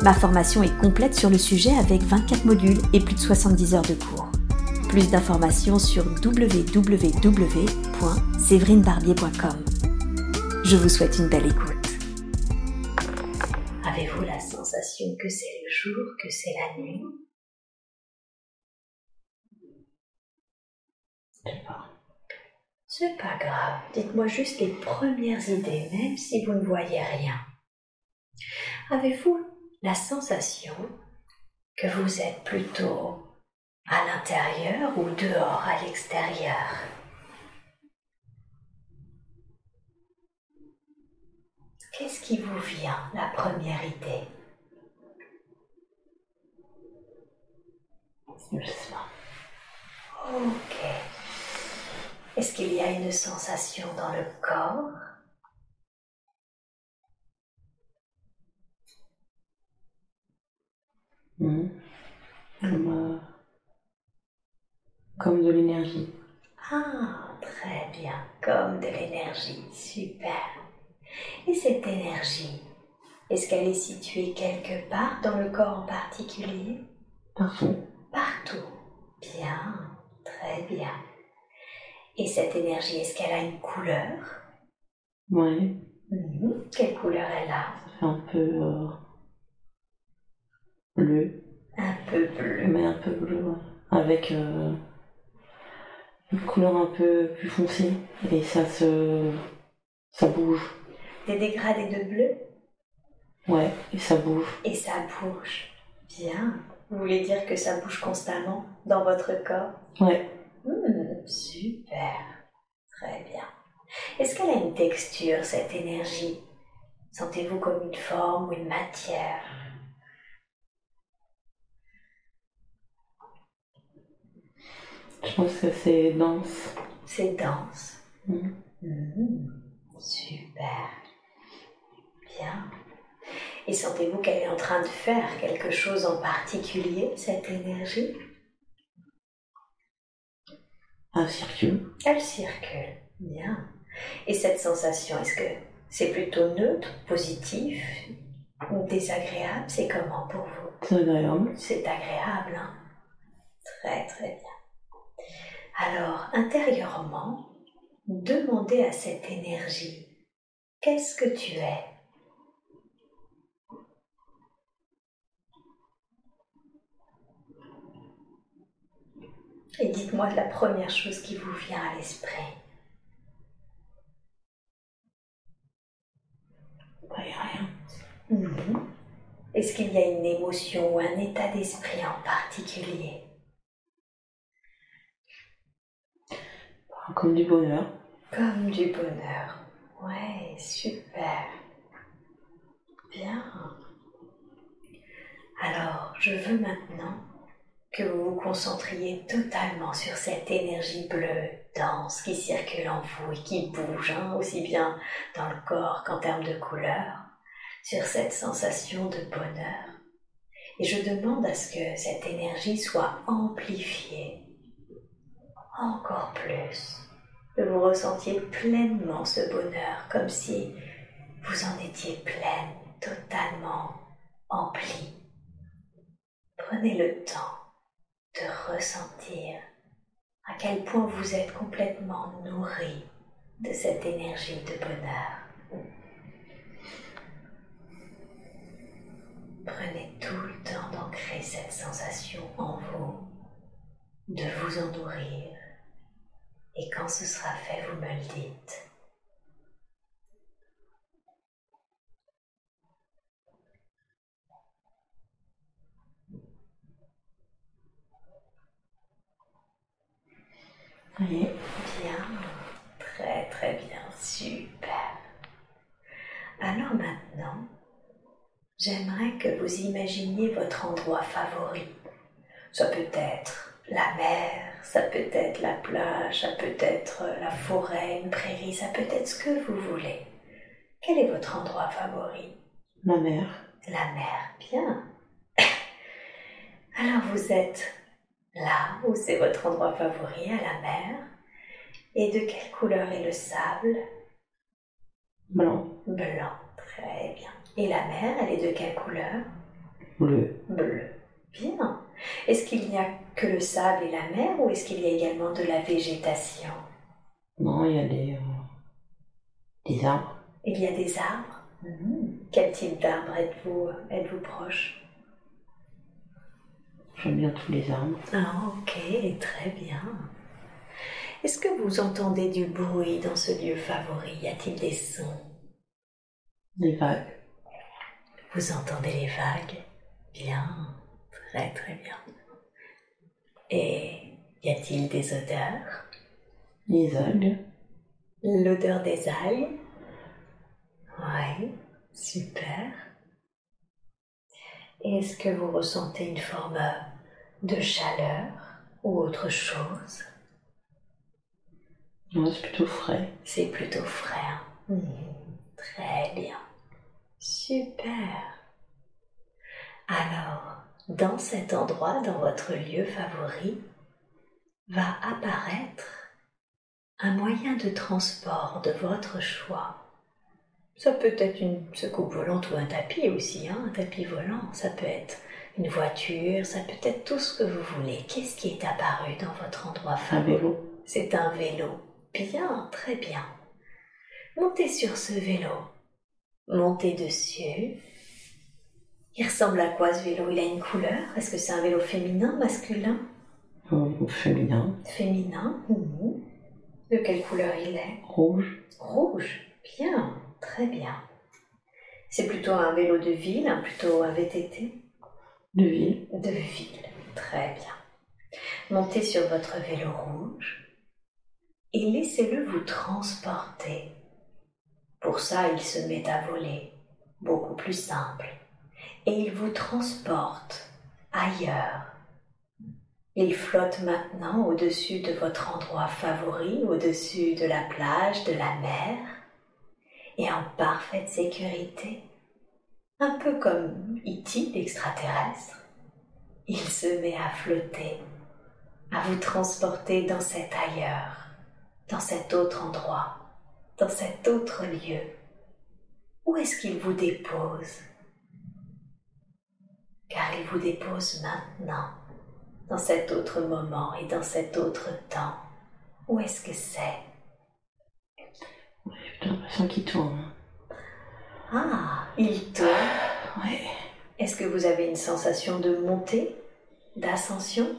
Ma formation est complète sur le sujet avec 24 modules et plus de 70 heures de cours. Plus d'informations sur www.séverinebarbier.com. Je vous souhaite une belle écoute. Avez-vous la sensation que c'est le jour, que c'est la nuit? C'est pas grave. Dites-moi juste les premières idées, même si vous ne voyez rien. Avez-vous la sensation que vous êtes plutôt à l'intérieur ou dehors à l'extérieur. Qu'est-ce qui vous vient, la première idée? Ok. Est-ce qu'il y a une sensation dans le corps? Mhm. Comme, euh, comme de l'énergie. Ah, très bien, comme de l'énergie, super. Et cette énergie, est-ce qu'elle est située quelque part dans le corps en particulier? Partout. Partout. Bien, très bien. Et cette énergie, est-ce qu'elle a une couleur? Ouais. Mhm. Quelle couleur elle a? Ça fait un peu euh, bleu. Un peu bleu. Mais un peu bleu, ouais. Avec euh, une couleur un peu plus foncée. Et ça se. Ça bouge. Des dégradés de bleu? Ouais, et ça bouge. et ça bouge. Bien. Vous voulez dire que ça bouge constamment dans votre corps? Ouais. Hmm, super. Très bien. Est-ce qu'elle a une texture, cette énergie? Sentez-vous comme une forme ou une matière? Je pense que c'est dense. C'est dense. Mhm. Hmm, super. Bien. Et sentez-vous qu'elle est en train de faire quelque chose en particulier, cette énergie? Un circuit. Elle circule. Bien. Et cette sensation, est-ce que c'est plutôt neutre, positif ou désagréable? C'est comment pour vous? C'est agréable. C'est agréable, hein? Très très bien. Alors, intérieurement, demandez à cette énergie, qu'est-ce que tu es? Et dites-moi la première chose qui vous vient à l'esprit. Rien. Mhm. Est-ce qu'il y a une émotion ou un état d'esprit en particulier? Comme du bonheur. Comme du bonheur. Ouais, super. Bien. Alors, je veux maintenant que vous vous concentriez totalement sur cette énergie bleue dense qui circule en vous et qui bouge, hein, aussi bien dans le corps qu'en termes de couleur, sur cette sensation de bonheur. Et je demande à ce que cette énergie soit amplifiée encore plus, que vous ressentiez pleinement ce bonheur, comme si vous en étiez pleine, totalement emplie. Prenez le temps de ressentir à quel point vous êtes complètement nourri de cette énergie de bonheur. Prenez tout le temps d'ancrer cette sensation en vous, de vous en nourrir. Et quand ce sera fait, vous me le dites. Oui. Bien, très très bien, super. Alors maintenant, j'aimerais que vous imaginiez votre endroit favori, Ça peut être la mer, ça peut être la plage, ça peut être la forêt, une prairie, ça peut être ce que vous voulez. Quel est votre endroit favori? La mer. La mer, bien. Alors vous êtes là où c'est votre endroit favori, à la mer. Et de quelle couleur est le sable? Blanc. Blanc, très bien. Et la mer, elle est de quelle couleur? Bleu. Bleu. Bien. Est-ce qu'il n'y a que le sable et la mer ou est-ce qu'il y a également de la végétation? Non, il y a des, euh, des arbres. Il y a des arbres? Quel type d'arbre êtes-vous êtes-vous proche? J'aime bien tous les arbres. Ah, ok, très bien. Est-ce que vous entendez du bruit dans ce lieu favori? Y a-t-il des sons? Des vagues. Vous entendez les vagues? Bien, très très bien. Et y a-t-il des odeurs? Les algues. L'odeur des algues? Oui, super. Est-ce que vous ressentez une forme de chaleur ou autre chose? Non, c'est plutôt frais. C'est plutôt frais. hein Mhm, Très bien. Super. Alors, dans cet endroit, dans votre lieu favori, va apparaître un moyen de transport de votre choix. Ça peut être une secoupe volante ou un tapis aussi, hein, un tapis volant. Ça peut être une voiture, ça peut être tout ce que vous voulez. Qu'est-ce qui est apparu dans votre endroit favori? c'est un vélo. Bien, très bien. Montez sur ce vélo. Montez dessus. Il ressemble à quoi ce vélo? Il a une couleur? Est-ce que c'est un vélo féminin, masculin? Féminin. Féminin. De quelle couleur il est? Rouge. Rouge. Bien, très bien. C'est plutôt un vélo de ville, hein, plutôt un VTT De ville. de ville. Très bien. Montez sur votre vélo rouge et laissez-le vous transporter. Pour ça, il se met à voler, beaucoup plus simple, et il vous transporte ailleurs. Il flotte maintenant au-dessus de votre endroit favori, au-dessus de la plage, de la mer, et en parfaite sécurité, un peu comme E.T. l'extraterrestre il se met à flotter, à vous transporter dans cet ailleurs, dans cet autre endroit, dans cet autre lieu. Où est-ce qu'il vous dépose? Car il vous dépose maintenant, dans cet autre moment et dans cet autre temps. Où est-ce que c'est? J'ai plutôt l'impression qu'il tourne. Ah, il tourne. Ouais. Est-ce que vous avez une sensation de montée, d'ascension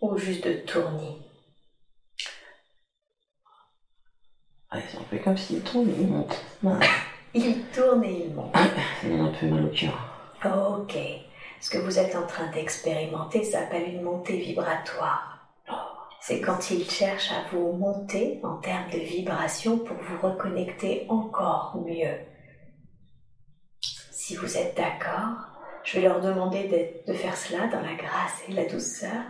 ou juste de tournis c'est un peu comme s'il tourne, il monte. Il tourne et il monte. Ça donne un peu mal au cœur. Ok. Ce que vous êtes en train d'expérimenter s'appelle une montée vibratoire. C'est quand il cherche à vous monter en termes de vibration pour vous reconnecter encore mieux. Si vous êtes d'accord, je vais leur demander de, faire cela dans la grâce et la douceur.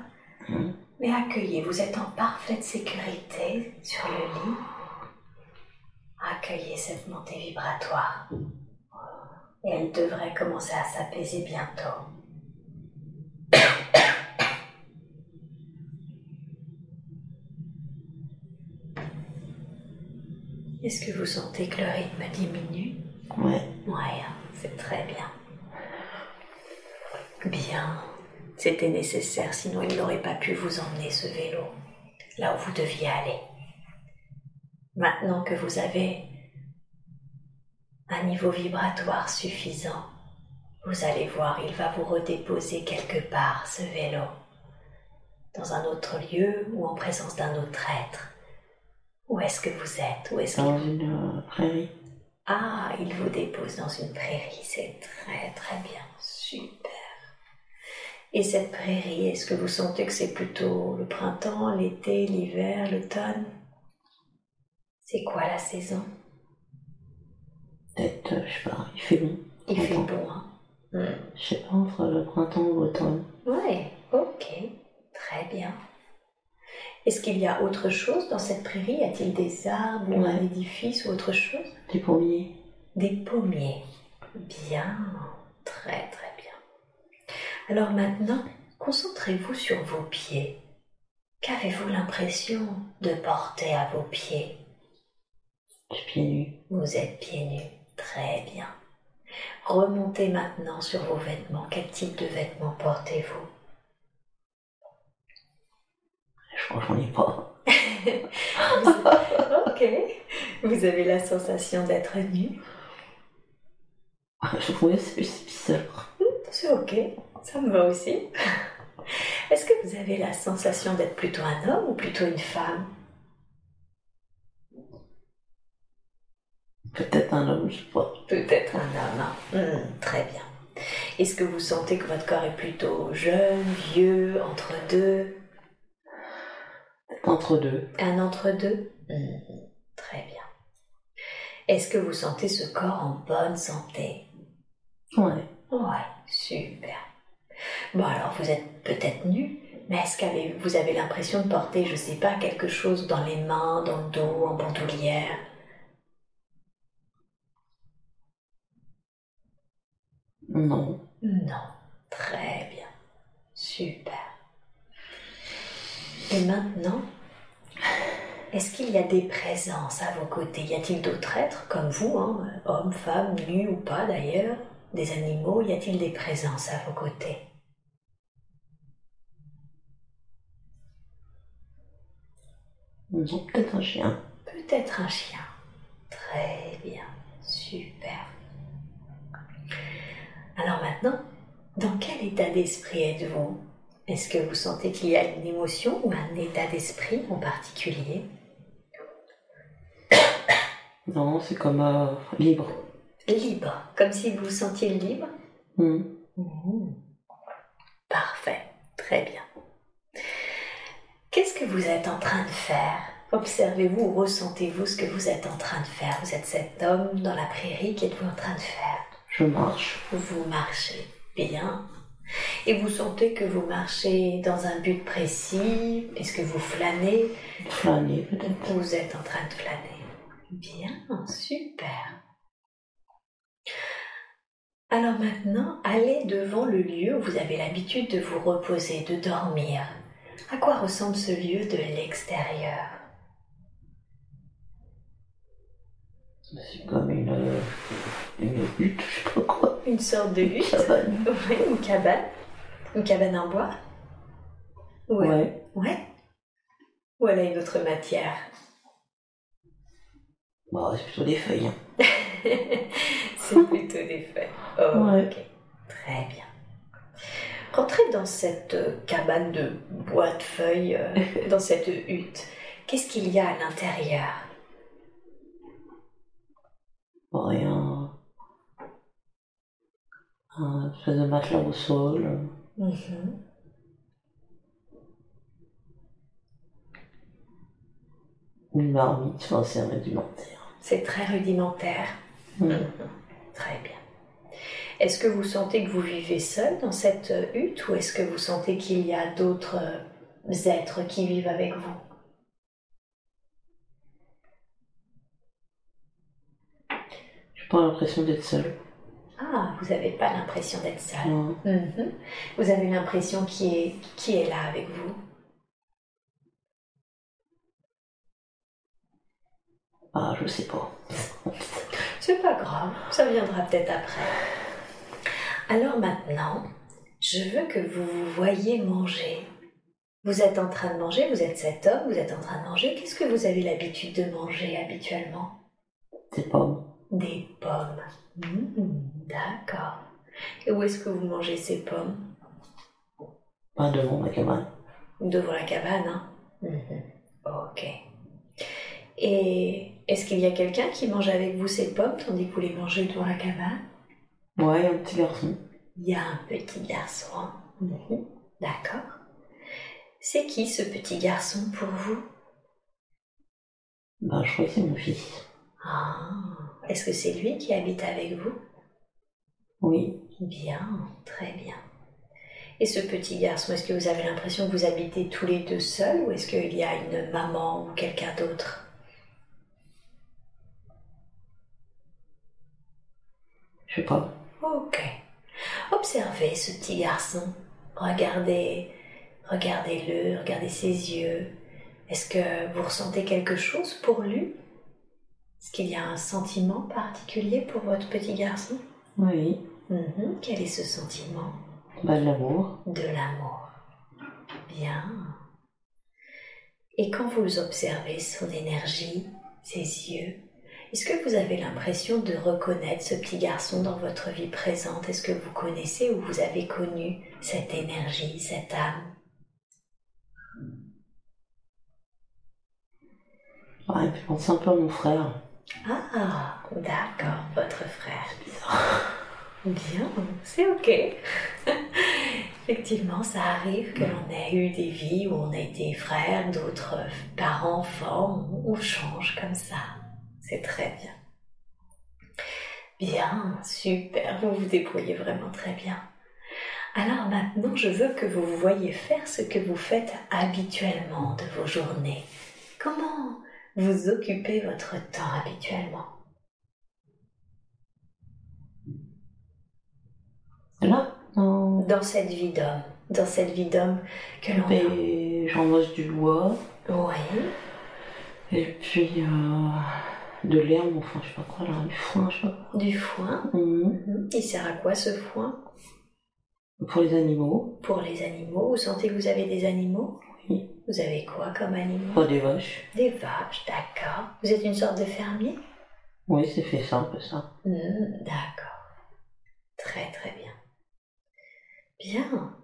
Mais accueillez, vous êtes en parfaite sécurité sur le lit. Accueillez cette montée vibratoire. Et elle devrait commencer à s'apaiser bientôt. Est-ce que vous sentez que le rythme diminue? Ouais. Ouais, c'est très bien. Bien. C'était nécessaire, sinon il n'aurait pas pu vous emmener ce vélo là où vous deviez aller. Maintenant que vous avez un niveau vibratoire suffisant, vous allez voir, il va vous redéposer quelque part ce vélo, dans un autre lieu ou en présence d'un autre être. Où est-ce que vous êtes? Où est-ce qu'il Dans une euh, prairie. ah, il vous dépose dans une prairie, c'est très très bien, super. Et cette prairie, est-ce que vous sentez que c'est plutôt le printemps, l'été, l'hiver, l'automne? C'est quoi la saison? Peut-être, euh, je sais pas, il fait bon. Il fait bon, hein Hmm. Je sais pas, entre le printemps ou l'automne. Ouais, ok, bien. Est-ce qu'il y a autre chose dans cette prairie? Y a-t-il des arbres ou un édifice ou autre chose? Des pommiers. Des pommiers. Bien, très très bien. Alors maintenant, concentrez-vous sur vos pieds. Qu'avez-vous l'impression de porter à vos pieds? Je suis pieds nus. Vous êtes pieds nus. Très bien. Remontez maintenant sur vos vêtements. Quel type de vêtements portez-vous? Je crois que j'en ai pas. Ok. Vous avez la sensation d'être nu Je trouvais c'est c'est bizarre. C'est ok. Ça me va aussi. Est-ce que vous avez la sensation d'être plutôt un homme ou plutôt une femme? Peut-être un homme, je sais pas. Peut-être un homme. hein. Hmm, très bien. Est-ce que vous sentez que votre corps est plutôt jeune, vieux, entre deux? Entre deux. Un entre-deux Hmm, Très bien. Est-ce que vous sentez ce corps en bonne santé? Ouais. Ouais, super. Bon, alors vous êtes peut-être nu, mais est-ce que vous avez l'impression de porter, je sais pas, quelque chose dans les mains, dans le dos, en bandoulière Non. Non. Très bien. Super. Et maintenant, est-ce qu'il y a des présences à vos côtés? Y a-t-il d'autres êtres comme vous, hein, hommes, femmes, nus ou pas d'ailleurs? Des animaux Y a-t-il des présences à vos côtés? Non, peut-être un chien. Peut-être un chien. Très bien. Super. Alors maintenant, dans quel état d'esprit êtes-vous? Est-ce que vous sentez qu'il y a une émotion ou un état d'esprit en particulier? Non, c'est comme euh, libre. Libre, comme si vous vous sentiez libre? Hmm. Mhm. Parfait, très bien. Qu'est-ce que vous êtes en train de faire? Observez-vous ou ressentez-vous ce que vous êtes en train de faire? Vous êtes cet homme dans la prairie, qu'êtes-vous en train de faire? Je marche. Vous marchez bien. Et vous sentez que vous marchez dans un but précis? Est-ce que vous flânez? Flâner, peut-être. Vous êtes en train de flâner. Bien, super. Alors maintenant, allez devant le lieu où vous avez l'habitude de vous reposer, de dormir. À quoi ressemble ce lieu de l'extérieur? C'est comme une, euh, une hutte, je sais pas quoi. Une sorte de hutte Cabane. Oui, une cabane. Une cabane en bois Ouais. Ouais. Ouais. Ou elle a une autre matière Bah, c'est plutôt des feuilles. hein. C'est plutôt des feuilles. Oh, Ouais. ok. Très bien. Rentrez dans cette euh, cabane de bois de feuilles, euh, dans cette hutte. Qu'est-ce qu'il y a à l'intérieur? Rien. Un espèce de matelas au sol. euh, Mhm. Une marmite, enfin, c'est rudimentaire. C'est très rudimentaire. Mhm. Très bien. Est-ce que vous sentez que vous vivez seul dans cette euh, hutte ou est-ce que vous sentez qu'il y a d'autres euh, êtres qui vivent avec vous? J'ai pas l'impression d'être seul. Ah, vous n'avez pas l'impression d'être seul. Non. Mhm. Vous avez l'impression qui est, qui est là avec vous Ah, je sais pas. C'est pas grave, ça viendra peut-être après. Alors maintenant, je veux que vous vous voyez manger. Vous êtes en train de manger, vous êtes cet homme, vous êtes en train de manger. Qu'est-ce que vous avez l'habitude de manger habituellement? Pas bon. Des pommes. Mhm, D'accord. Et où est-ce que vous mangez ces pommes? Pas devant ma cabane. Devant la cabane, hein? Mhm. Ok. Et est-ce qu'il y a quelqu'un qui mange avec vous ces pommes tandis que vous les mangez devant la cabane? Ouais, un petit garçon. Il y a un petit garçon. Mhm. D'accord. C'est qui ce petit garçon pour vous? Bah, je crois que c'est mon fils. Ah, Est-ce que c'est lui qui habite avec vous? Oui. Bien, très bien. Et ce petit garçon, est-ce que vous avez l'impression que vous habitez tous les deux seuls ou est-ce qu'il y a une maman ou quelqu'un d'autre? Je sais pas. Ok. Observez ce petit garçon. Regardez, regardez-le, regardez ses yeux. Est-ce que vous ressentez quelque chose pour lui? Est-ce qu'il y a un sentiment particulier pour votre petit garçon? Oui. Mhm. Quel est ce sentiment Bah, de l'amour. De l'amour. Bien. Et quand vous observez son énergie, ses yeux, est-ce que vous avez l'impression de reconnaître ce petit garçon dans votre vie présente? Est-ce que vous connaissez ou vous avez connu cette énergie, cette âme? Ouais, je pense un peu à mon frère. Ah, d'accord, votre frère. Bien, c'est ok. Effectivement, ça arrive que l'on ait eu des vies où on a été frères, d'autres parents, enfants, on change comme ça. C'est très bien. Bien, super, vous vous débrouillez vraiment très bien. Alors maintenant, je veux que vous vous voyez faire ce que vous faites habituellement de vos journées. Comment vous occupez votre temps habituellement Là Non. Dans cette vie d'homme, dans cette vie d'homme que l'on a. J'envoie du bois. Oui, Et puis euh, de l'herbe, enfin je sais pas quoi là, du foin, je sais pas quoi. du foin. Mhm. Il sert à quoi ce foin? Pour les animaux, Pour les animaux. Vous sentez que vous avez des animaux? Oui. Vous avez quoi comme animaux? Pas des vaches. Des vaches, d'accord. Vous êtes une sorte de fermier? Oui, c'est fait ça, un peu ça. Mhm, D'accord. Très très bien. Bien.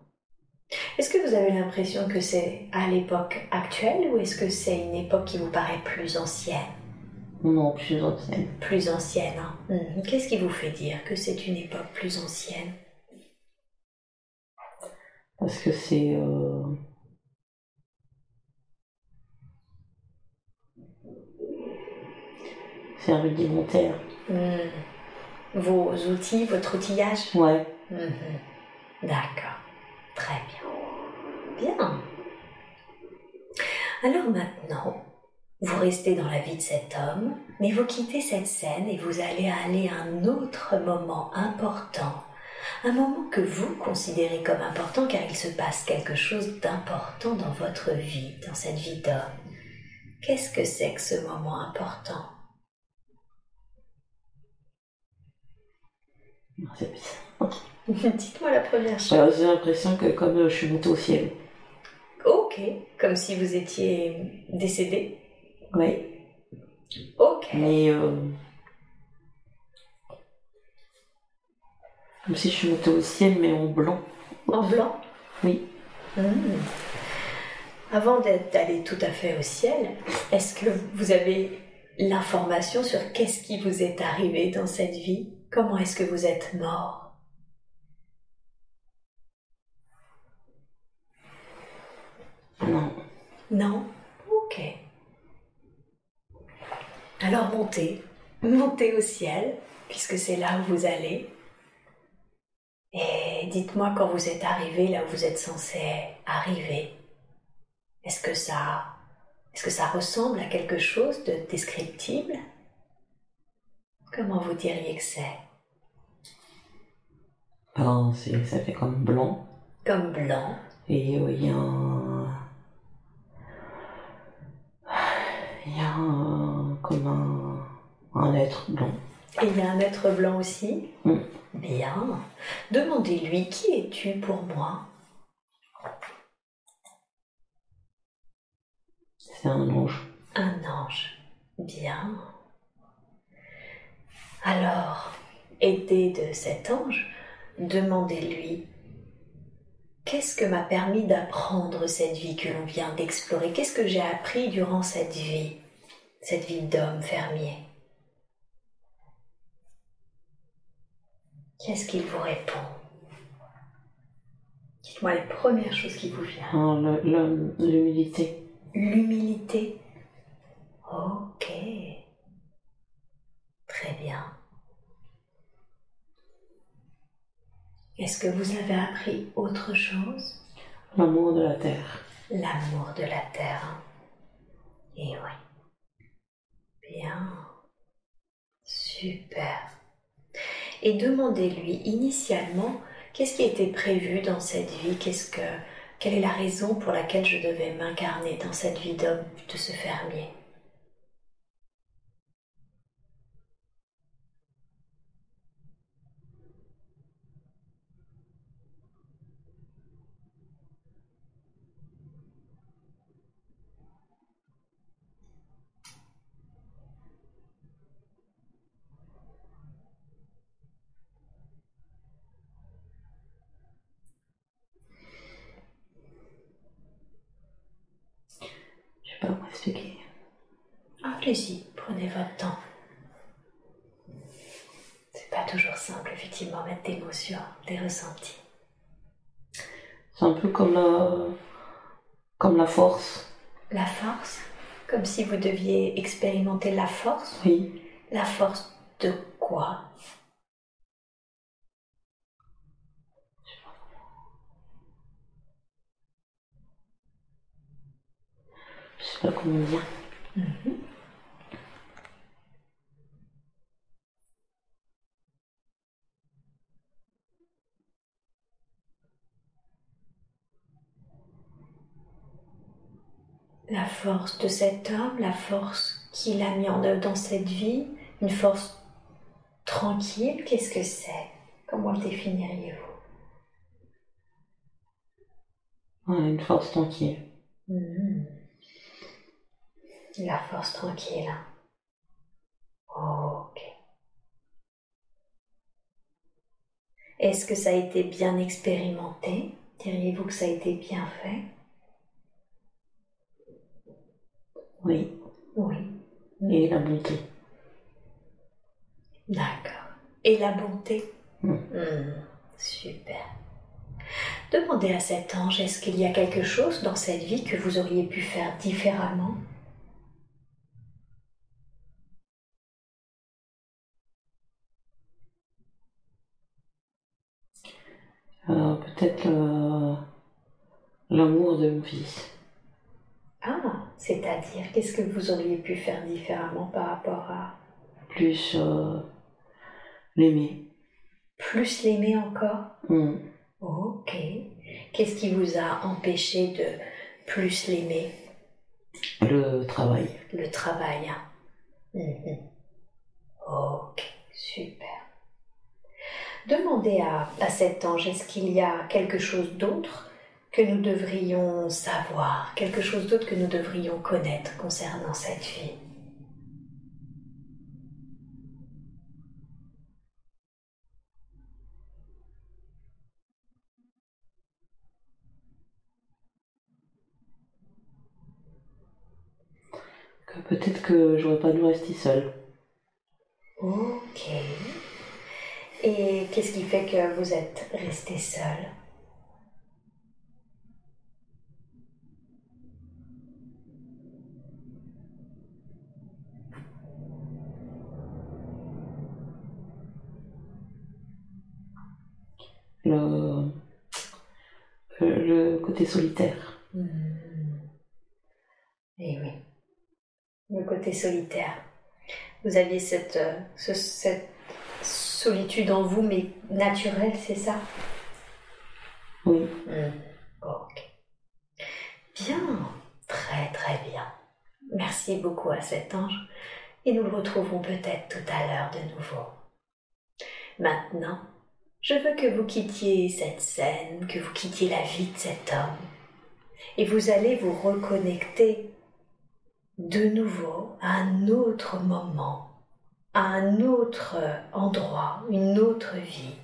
Est-ce que vous avez l'impression que c'est à l'époque actuelle ou est-ce que c'est une époque qui vous paraît plus ancienne? Non, plus ancienne. Plus ancienne. hein Mhm. Qu'est-ce qui vous fait dire que c'est une époque plus ancienne? Parce que c'est. euh, C'est rudimentaire. Mhm. Vos outils, votre outillage? Ouais. Mhm. D'accord. Très bien. Bien. Alors maintenant, vous restez dans la vie de cet homme, mais vous quittez cette scène et vous allez aller à un autre moment important. Un moment que vous considérez comme important car il se passe quelque chose d'important dans votre vie, dans cette vie d'homme. Qu'est-ce que c'est que ce moment important C'est bizarre. Dites-moi la première chose. Ouais, J'ai l'impression que comme euh, je suis montée au ciel. Ok, comme si vous étiez décédé. Ouais. Ok. Mais. euh, Comme si je suis montée au ciel, mais en blanc. En blanc? Oui. Hmm. Avant d'être allé tout à fait au ciel, est-ce que vous avez l'information sur qu'est-ce qui vous est arrivé dans cette vie? Comment est-ce que vous êtes mort? Non. Non? Ok. Alors montez, montez au ciel, puisque c'est là où vous allez. Et dites-moi quand vous êtes arrivé là où vous êtes censé arriver. Est-ce que ça, est-ce que ça ressemble à quelque chose de descriptible? Comment vous diriez que c'est? C'est- ça fait comme blanc. Comme blanc. Et il y a un. Il y a un. comme un. un être blanc. Et il y a un être blanc aussi? Mm. Bien. Demandez-lui qui es-tu pour moi? C'est un ange. Un ange. Bien. Alors, aidé de cet ange, demandez-lui qu'est-ce que m'a permis d'apprendre cette vie que l'on vient d'explorer? Qu'est-ce que j'ai appris durant cette vie Cette vie d'homme fermier? Qu'est-ce qu'il vous répond? Dites-moi les premières choses qui vous viennent. Le- L'humilité. L'humilité. Ok. Très bien. Est-ce que vous avez appris autre chose? L'amour de la terre. L'amour de la terre. Et oui. Bien. Super. Et demandez-lui initialement qu'est-ce qui était prévu dans cette vie, qu'est-ce que, quelle est la raison pour laquelle je devais m'incarner dans cette vie d'homme de ce fermier? Allez-y, prenez votre temps. C'est pas toujours simple, effectivement, mettre des mots sur des ressentis. C'est un peu comme la, comme la force. La force Comme si vous deviez expérimenter la force Oui. La force de quoi? Je sais pas comment dire. La force de cet homme, la force qu'il a mis en œuvre dans cette vie, une force tranquille, qu'est-ce que c'est? Comment le définiriez-vous? Une force tranquille. Hmm. La force tranquille. ok. Est-ce que ça a été bien expérimenté? Diriez-vous que ça a été bien fait? Oui. Oui. Et la bonté. D'accord. Et la bonté Hmm. Hmm, Super. Demandez à cet ange, est-ce qu'il y a quelque chose dans cette vie que vous auriez pu faire différemment? Euh, Peut-être euh, l'amour de mon fils. Ah, c'est-à-dire, qu'est-ce que vous auriez pu faire différemment par rapport à Plus euh, l'aimer. plus l'aimer encore? Hmm. Ok. Qu'est-ce qui vous a empêché de plus l'aimer? Le travail. Le travail. hein. Mhm. Ok, super. Demandez à, à cet ange, est-ce qu'il y a quelque chose d'autre? Que nous devrions savoir, quelque chose d'autre que nous devrions connaître concernant cette vie Que peut-être que j'aurais pas dû rester seule. Ok. Et qu'est-ce qui fait que vous êtes resté seul Le, le côté solitaire. Hmm. Eh oui. Le côté solitaire. Vous aviez cette, euh, ce- cette solitude en vous, mais naturelle, c'est ça? Oui. Hmm. Ok. Bien. Très très bien. Merci beaucoup à cet ange. Et nous le retrouverons peut-être tout à l'heure de nouveau. Maintenant, je veux que vous quittiez cette scène, que vous quittiez la vie de cet homme. Et vous allez vous reconnecter de nouveau à un autre moment, à un autre endroit, une autre vie,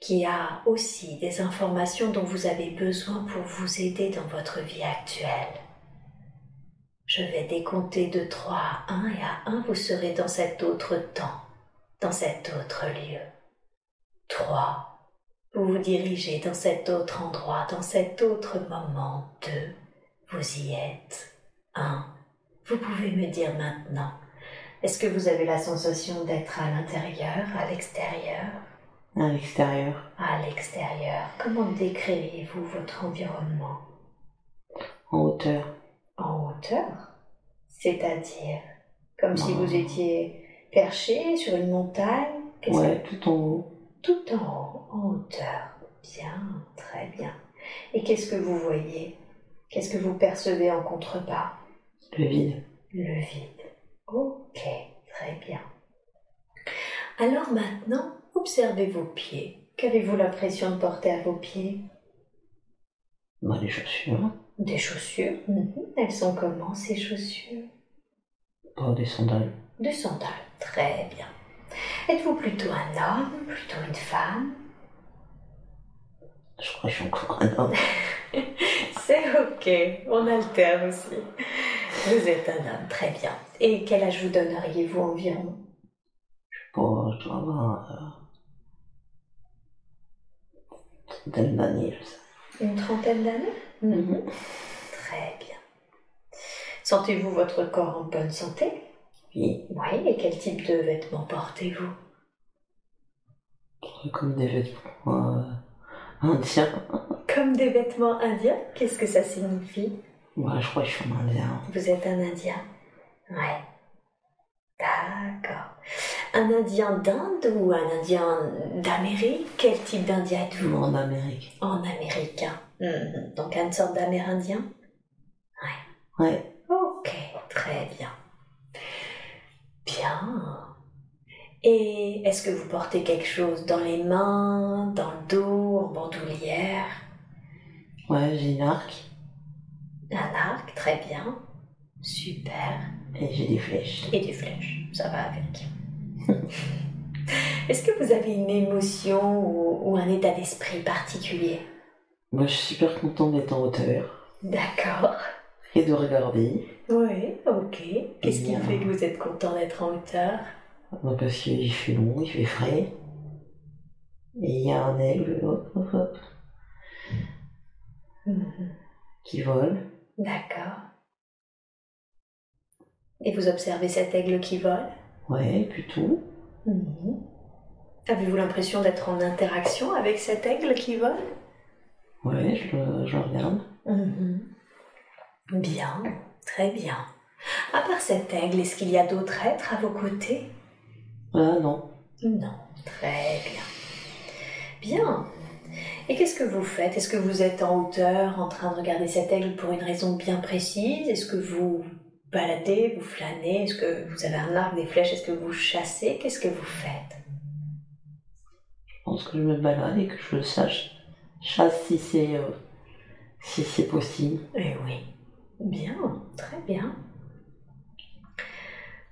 qui a aussi des informations dont vous avez besoin pour vous aider dans votre vie actuelle. Je vais décompter de 3 à 1 et à 1 vous serez dans cet autre temps, dans cet autre lieu. 3. Vous vous dirigez dans cet autre endroit, dans cet autre moment. 2. Vous y êtes. 1. Vous pouvez me dire maintenant, est-ce que vous avez la sensation d'être à l'intérieur, à l'extérieur? À l'extérieur. À l'extérieur. Comment décririez-vous votre environnement? En hauteur. En hauteur? C'est-à-dire Comme si vous étiez perché sur une montagne? Ouais, tout en haut. Tout en haut, en hauteur. Bien, très bien. Et qu'est-ce que vous voyez? Qu'est-ce que vous percevez en contrebas? Le vide. Le vide. Ok, très bien. Alors maintenant, observez vos pieds. Qu'avez-vous l'impression de porter à vos pieds? Bah, les chaussures. Des chaussures. Mhm. Elles sont comment ces chaussures? Pas des sandales. Des sandales. Très bien. Êtes-vous plutôt un homme, plutôt une femme? Je crois que je suis encore un homme. C'est ok, on alterne aussi. Vous êtes un homme, très bien. Et quel âge vous donneriez-vous environ? Bon, je dois avoir. Euh... une trentaine d'années, je sais. Une trentaine d'années? Mhm. Très bien. Sentez-vous votre corps en bonne santé? Oui, Oui, et quel type de vêtements portez-vous? Comme des vêtements euh, indiens. Comme des vêtements indiens? Qu'est-ce que ça signifie? Ouais, je crois que je suis un indien. Vous êtes un indien? Ouais. D'accord. Un indien d'Inde ou un indien d'Amérique? Quel type d'indien êtes-vous? En Amérique. En américain. Mhm. Donc une sorte d'amérindien? Ouais, Ok, très bien. Bien. Et est-ce que vous portez quelque chose dans les mains, dans le dos, en bandoulière? Ouais, j'ai une arc Un arc, très bien. Super. et j'ai des flèches. Et des flèches, ça va avec. est-ce que vous avez une émotion ou, ou un état d'esprit particulier? Moi, je suis super content d'être en hauteur D'accord. Et de regarder. Oui, ok. Qu'est-ce qui fait que vous êtes content d'être en hauteur Bah, parce qu'il fait long, il fait frais. Et il y a un aigle, hop, hop, hop, Mhm. qui vole. D'accord. Et vous observez cet aigle qui vole? Ouais, plutôt. Mhm. Avez-vous l'impression d'être en interaction avec cet aigle qui vole? Ouais, je le, je regarde. Mhm. Bien, très bien. À part cet aigle, est-ce qu'il y a d'autres êtres à vos côtés? Ah non. Non, très bien. Bien. Et qu'est-ce que vous faites? Est-ce que vous êtes en hauteur en train de regarder cet aigle pour une raison bien précise? Est-ce que vous baladez, vous flânez? Est-ce que vous avez un arc, des flèches? Est-ce que vous chassez? Qu'est-ce que vous faites? Je pense que je me balade et que je le sache. Chasse si c'est euh, si c'est possible. Eh oui. Bien, très bien.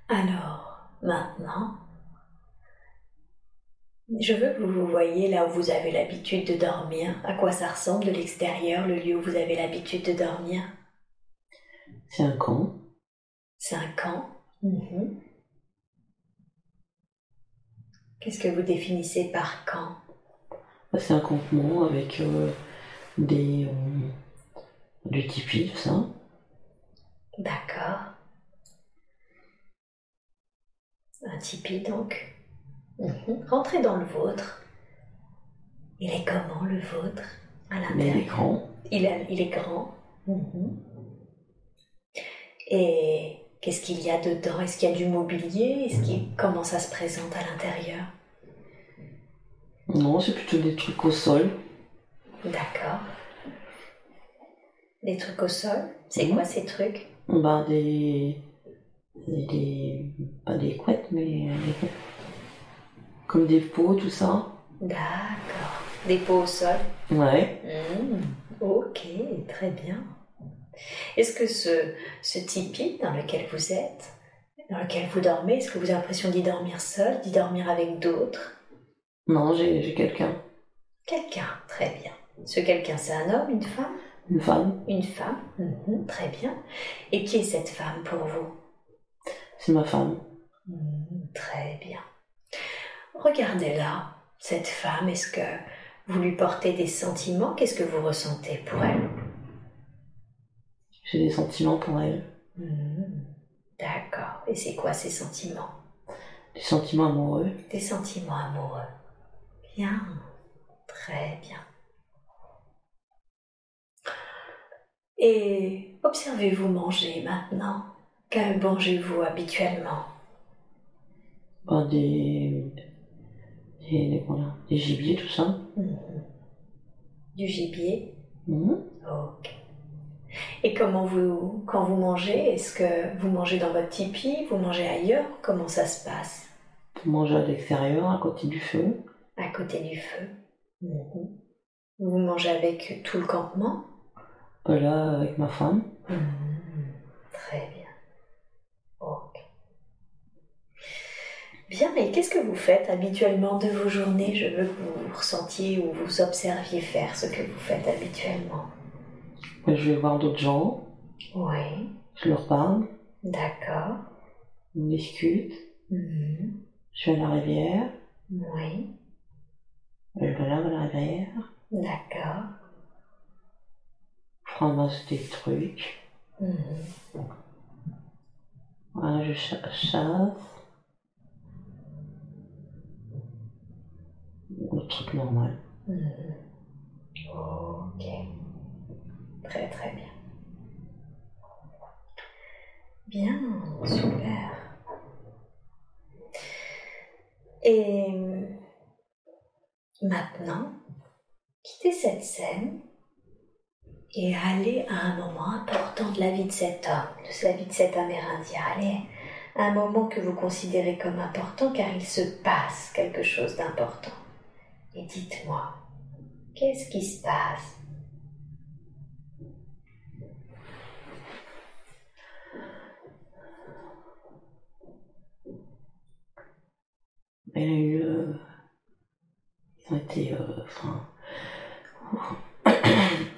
Alors, maintenant, je veux que vous vous voyez là où vous avez l'habitude de dormir. À quoi ça ressemble de l'extérieur, le lieu où vous avez l'habitude de dormir? C'est un camp. C'est un camp. Qu'est-ce que vous définissez par camp C'est un campement avec euh, des euh, du tipi, tout ça. D'accord. Un tipi donc. Mhm. Rentrez dans le vôtre. Il est comment le vôtre à Mais il est l'intérieur? grand. il, a- il est grand. Et qu'est-ce qu'il y a dedans? Est-ce qu'il y a du mobilier? Est-ce qu'il- Comment ça se présente à l'intérieur? Non, c'est plutôt des trucs au sol. D'accord. Des trucs au sol? C'est Mhm. quoi ces trucs? Bah des des, pas des couettes mais des- comme des pots tout ça. D'accord. Des pots au sol Ouais. Hmm, ok, très bien. Est-ce que ce, ce tipi dans lequel vous êtes, dans lequel vous dormez, est-ce que vous avez l'impression d'y dormir seul, d'y dormir avec d'autres? Non, j'ai quelqu'un, Quelqu'un, très bien. Ce quelqu'un, c'est un homme, une femme? Une femme. Une femme, Mhm, très bien. Et qui est cette femme pour vous C'est ma femme. Hmm, Très bien. Regardez-la, cette femme, est-ce que vous lui portez des sentiments? Qu'est-ce que vous ressentez pour elle? J'ai des sentiments pour elle. Hmm, D'accord. Et c'est quoi ces sentiments? Des sentiments amoureux. Des sentiments amoureux. Bien, très bien. Et observez-vous manger maintenant. Que mangez-vous habituellement? Bah, des. des. des, voilà, des gibiers, tout ça. Mhm. Du gibier? Mhm. Ok. Et comment vous, quand vous mangez, est-ce que vous mangez dans votre tipi, vous mangez ailleurs? Comment ça se passe? On mange à l'extérieur, à côté du feu. À côté du feu Mhm. Vous mangez avec tout le campement? Bah, là, avec ma femme. Mhm. Très bien. Ok. Bien, et qu'est-ce que vous faites habituellement de vos journées? Je veux que vous ressentiez ou vous observiez faire ce que vous faites habituellement. Bah, je vais voir d'autres gens, Oui, je leur parle, d'accord. on discute, Mhm. je vais à la rivière, Oui, je vais là à la rivière, d'accord. Ramasse des trucs, Mhm. voilà, je cha- chasse. Le truc normal. Mhm. Ok. Très très bien. Bien, super. Et maintenant, quittez cette scène et allez à un moment important de la vie de cet homme, de la vie de cet Amérindien. Allez à un moment que vous considérez comme important car il se passe quelque chose d'important. Et dites-moi, qu'est-ce qui se passe? Euh, Ils ont été. euh.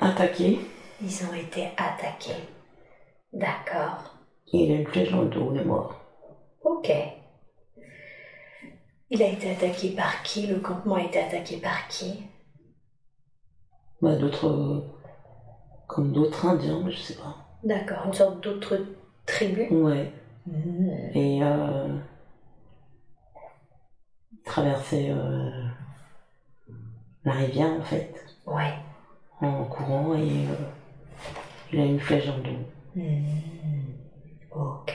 Attaqués. Ils ont été attaqués. D'accord. Et il a une flèche dans le dos, il est mort. Ok. Il a été attaqué par qui? Le campement a été attaqué par qui? Bah, d'autres. euh, Comme d'autres Indiens, mais je sais pas. D'accord, une sorte d'autre tribu Ouais. Mhm. Et. Euh... Il traversait. euh, La rivière, en fait. Ouais. En courant et. euh, Il a une flèche dans le dos. Mhm. Ok.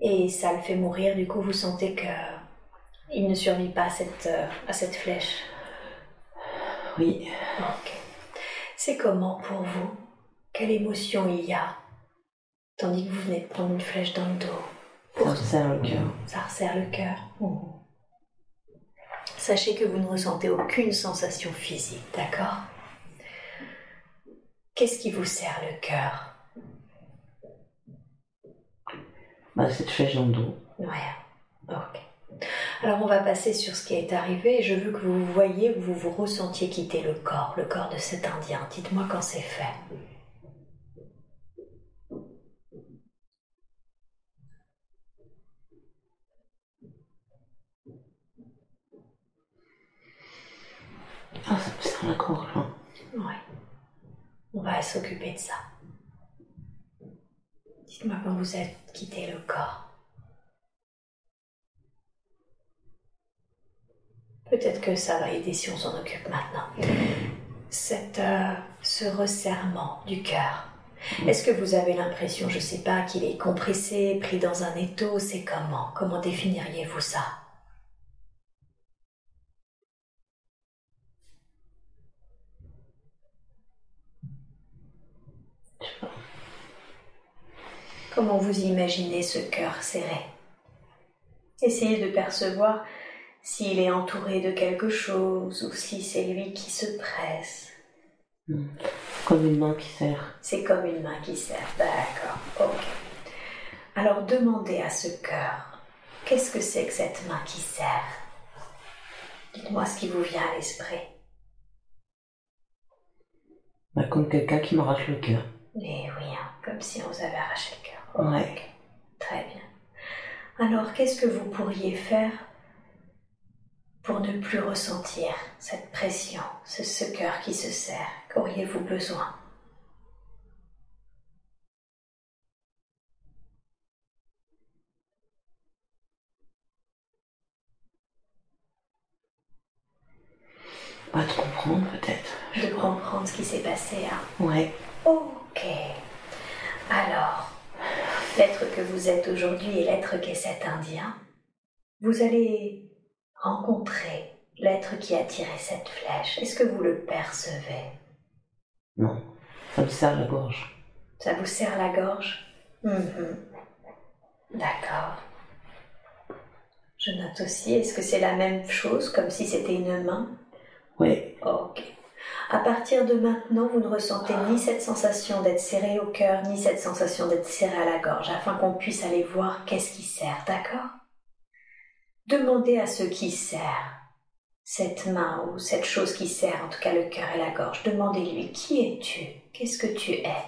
Et ça le fait mourir, du coup vous sentez que il ne survit pas à cette, euh, à cette flèche? Oui. Ok. C'est comment pour vous? Quelle émotion il y a? Tandis que vous venez de prendre une flèche dans le dos. Ça me serre le cœur. Ça resserre le cœur. Mhm. Sachez que vous ne ressentez aucune sensation physique, d'accord? Qu'est-ce qui vous serre le cœur? Bah, cette flèche dans le dos. Ouais. Ok. Alors on va passer sur ce qui est arrivé et je veux que vous voyez ou vous vous ressentiez quitter le corps, le corps de cet Indien. Dites-moi quand c'est fait. Ouais. On va s'occuper de ça. Dites-moi quand vous êtes quitté le corps. Peut-être que ça va aider si on s'en occupe maintenant. Cette, euh, ce resserrement du cœur. Est-ce que vous avez l'impression, je sais pas, qu'il est compressé, pris dans un étau? C'est comment? Comment définiriez-vous ça? Comment vous imaginez ce cœur serré? Essayez de percevoir s'il est entouré de quelque chose ou si c'est lui qui se presse. Comme une main qui serre. C'est comme une main qui serre. D'accord, ok. Alors demandez à ce cœur, qu'est-ce que c'est que cette main qui serre? Dites-moi ce qui vous vient à l'esprit. Bah, comme quelqu'un qui m'arrache le cœur. Mais oui, hein, comme si on vous avait arraché le cœur. Ouais. Très bien. Alors, qu'est-ce que vous pourriez faire pour ne plus ressentir cette pression, ce, ce cœur qui se serre? Qu'auriez-vous besoin? Pas de comprendre peut-être. De comprendre ce qui s'est passé. Hein. Ouais. Ok. Alors, l'être que vous êtes aujourd'hui et l'être qu'est cet Indien, vous allez rencontrer l'être qui a tiré cette flèche. Est-ce que vous le percevez? Non, ça me serre la gorge. Ça vous serre la gorge? Mhm. D'accord. Je note aussi, est-ce que c'est la même chose, comme si c'était une main? Oui. Ok. À partir de maintenant, vous ne ressentez ni cette sensation d'être serré au cœur, ni cette sensation d'être serré à la gorge, afin qu'on puisse aller voir qu'est-ce qui sert, d'accord? Demandez à ce qui sert, cette main ou cette chose qui sert, en tout cas le cœur et la gorge, demandez-lui qui es-tu? Qu'est-ce que tu es?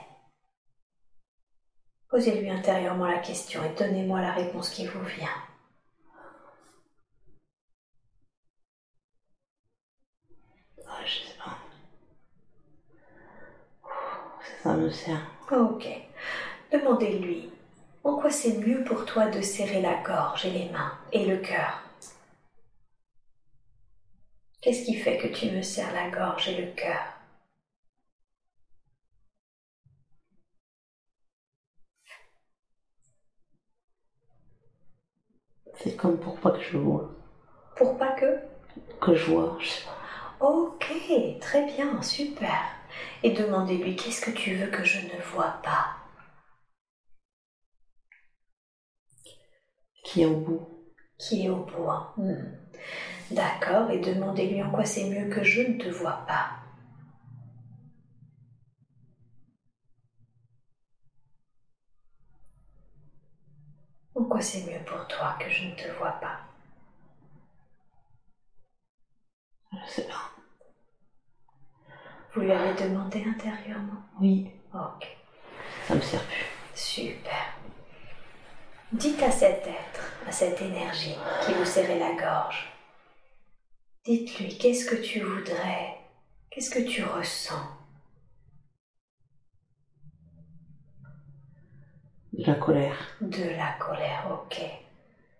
Posez-lui intérieurement la question et donnez-moi la réponse qui vous vient. Ah, je sais pas. Ça me sert. Ok. Demandez-lui en quoi c'est mieux pour toi de serrer la gorge et les mains et le cœur? Qu'est-ce qui fait que tu me serres la gorge et le cœur? C'est comme pour pas que je vois. Pour pas que? Que je vois, je sais pas. Ok, très bien, super. Et demandez-lui qu'est-ce que tu veux que je ne vois pas? Qui est au bout Qui est au bout hein. Hmm. D'accord, et demandez-lui en quoi c'est mieux que je ne te vois pas. En quoi c'est mieux pour toi que je ne te vois pas? Je sais pas. Vous lui avez demandé intérieurement? Oui, Ok, ça me sert plus. super. Dites à cet être, à cette énergie qui vous serrait la gorge, dites-lui qu'est-ce que tu voudrais, qu'est-ce que tu ressens? De la colère. De la colère, ok.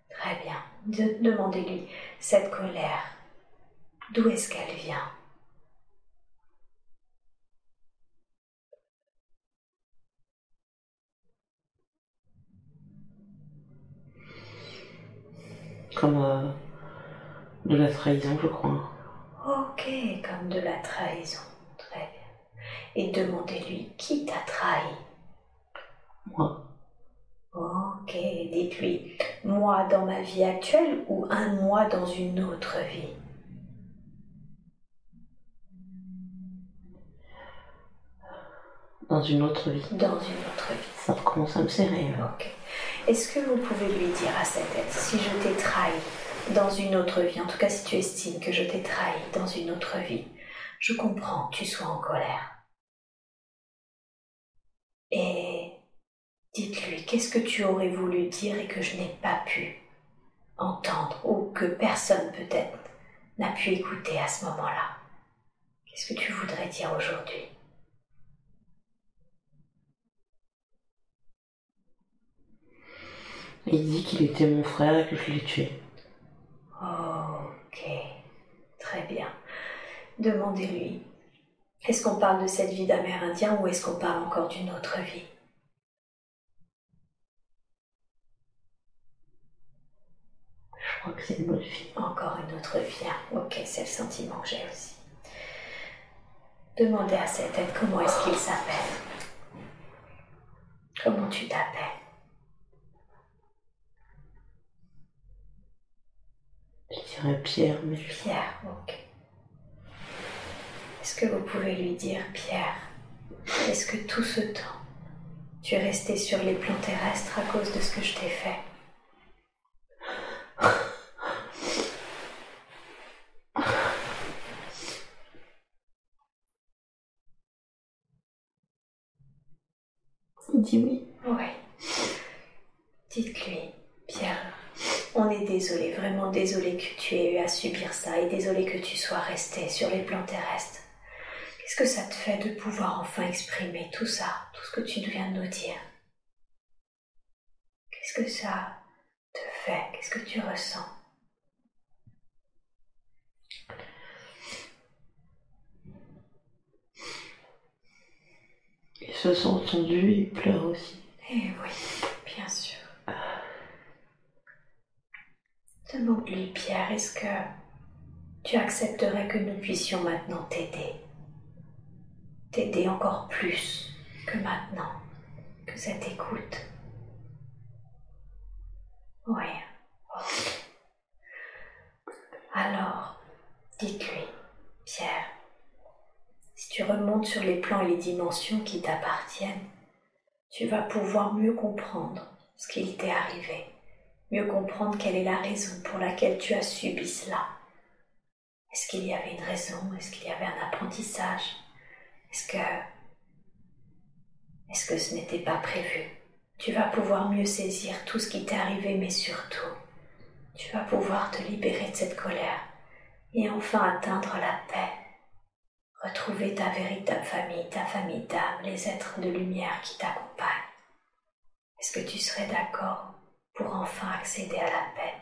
Très bien. De- Demandez-lui, cette colère, d'où est-ce qu'elle vient? Comme euh, de la trahison, je crois. Ok, comme de la trahison. Très bien. Et demandez-lui, qui t'a trahi? Moi. Ok, dites-lui, moi dans ma vie actuelle ou un moi dans une autre vie? Dans une autre vie. Dans une autre vie. Ça recommence à me serrer. hein. Ok. Est-ce que vous pouvez lui dire à cet être, si je t'ai trahi dans une autre vie, en tout cas si tu estimes que je t'ai trahi dans une autre vie, je comprends que tu sois en colère. Et dites-lui, qu'est-ce que tu aurais voulu dire et que je n'ai pas pu entendre ou que personne peut-être n'a pu écouter à ce moment-là? Qu'est-ce que tu voudrais dire aujourd'hui? Il dit qu'il était mon frère et que je l'ai tué. Ok, très bien. Demandez-lui, est-ce qu'on parle de cette vie d'Amérindien ou est-ce qu'on parle encore d'une autre vie? Je crois que c'est une bonne fille. Encore une autre vie. hein. Ok, c'est le sentiment que j'ai aussi. Demandez à cet être comment est-ce qu'il s'appelle? Comment tu t'appelles? Je dirais Pierre, mais Pierre, ok. Est-ce que vous pouvez lui dire, Pierre, est-ce que tout ce temps, tu es resté sur les plans terrestres à cause de ce que je t'ai fait? Dit oui. Oui. Dites-lui, Pierre, on est désolé, vraiment désolé que tu aies eu à subir ça et désolé que tu sois resté sur les plans terrestres. Qu'est-ce que ça te fait de pouvoir enfin exprimer tout ça, tout ce que tu viens de nous dire? Qu'est-ce que ça te fait? Qu'est-ce que tu ressens? Ils se sont tendus, ils pleurent aussi. Eh oui, bien sûr. Demande-lui, Pierre, est-ce que tu accepterais que nous puissions maintenant t'aider? T'aider encore plus que maintenant, que cette écoute. Oui. Alors, dites-lui, Pierre, si tu remontes sur les plans et les dimensions qui t'appartiennent, tu vas pouvoir mieux comprendre ce qu'il t'est arrivé, mieux comprendre quelle est la raison pour laquelle tu as subi cela. Est-ce qu'il y avait une raison? Est-ce qu'il y avait un apprentissage? Est-ce que... Est-ce que ce n'était pas prévu? Tu vas pouvoir mieux saisir tout ce qui t'est arrivé, mais surtout, tu vas pouvoir te libérer de cette colère et enfin atteindre la paix. Retrouver ta véritable famille, ta famille d'âme, les êtres de lumière qui t'accompagnent. Est-ce que tu serais d'accord? Pour enfin accéder à la paix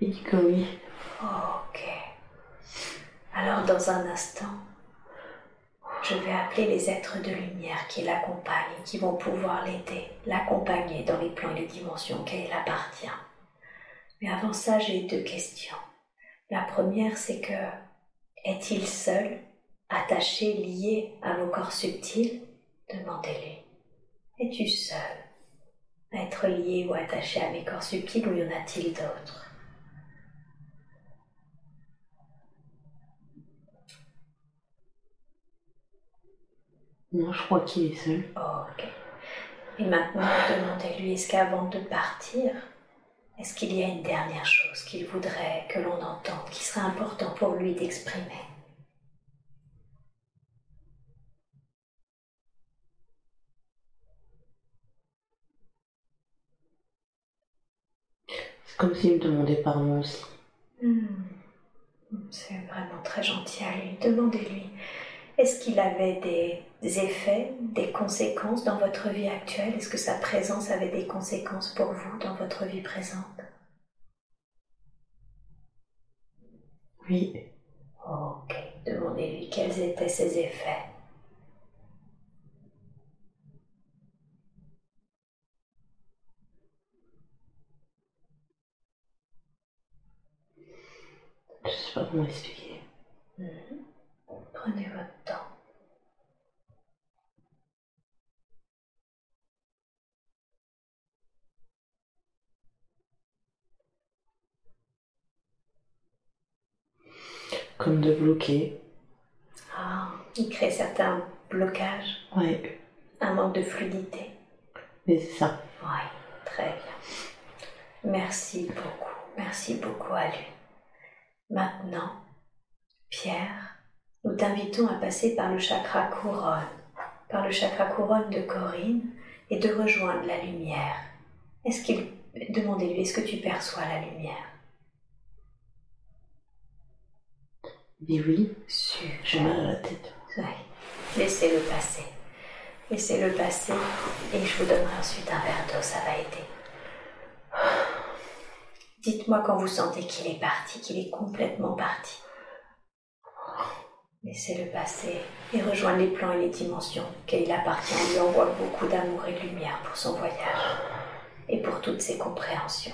Il dit que oui. Ok. Alors dans un instant, je vais appeler les êtres de lumière qui l'accompagnent, qui vont pouvoir l'aider, l'accompagner dans les plans et les dimensions qu'elle appartient. Mais avant ça, j'ai deux questions. La première, c'est que est-il seul, attaché, lié à vos corps subtils Demandez-lui. Es-tu seul à être lié ou attaché à mes corps subtils ou y en a-t-il d'autres? Non, je crois qu'il est seul. ok. Et maintenant, demandez-lui, est-ce qu'avant de partir, est-ce qu'il y a une dernière chose qu'il voudrait que l'on entende, qui serait important pour lui d'exprimer C'est comme s'il me demandait pardon aussi. Hmm. C'est vraiment très gentil à lui. Demandez-lui, est-ce qu'il avait des, effets, des conséquences dans votre vie actuelle? Est-ce que sa présence avait des conséquences pour vous dans votre vie présente? Oui. Ok, demandez-lui quels étaient ses effets. Je sais pas comment expliquer. Mhm. Prenez votre temps. Comme de bloquer. Ah, il crée certains blocages, Ouais. un manque de fluidité. Mais c'est ça. Oui, très bien. Merci beaucoup, merci beaucoup à lui. Maintenant, Pierre, nous t'invitons à passer par le chakra couronne, par le chakra couronne de Corinne et de rejoindre la lumière. Est-ce qu'il... Demandez-lui, est-ce que tu perçois la lumière? Dit oui. Super. J'ai mal à la tête. Oui. Laissez-le passer. Laissez-le passer et je vous donnerai ensuite un verre d'eau, ça va aider. Dites-moi quand vous sentez qu'il est parti, qu'il est complètement parti. Laissez-le passer et rejoindre les plans et les dimensions qu'il appartient. On lui envoie beaucoup d'amour et de lumière pour son voyage et pour toutes ses compréhensions.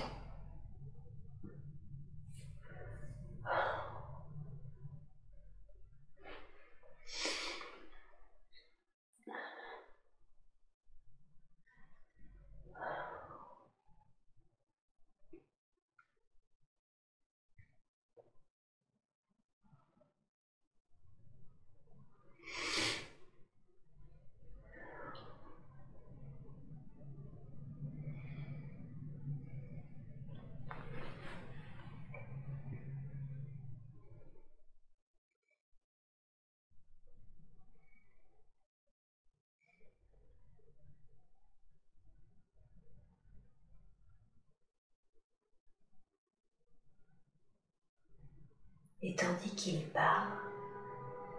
Et tandis qu'il part,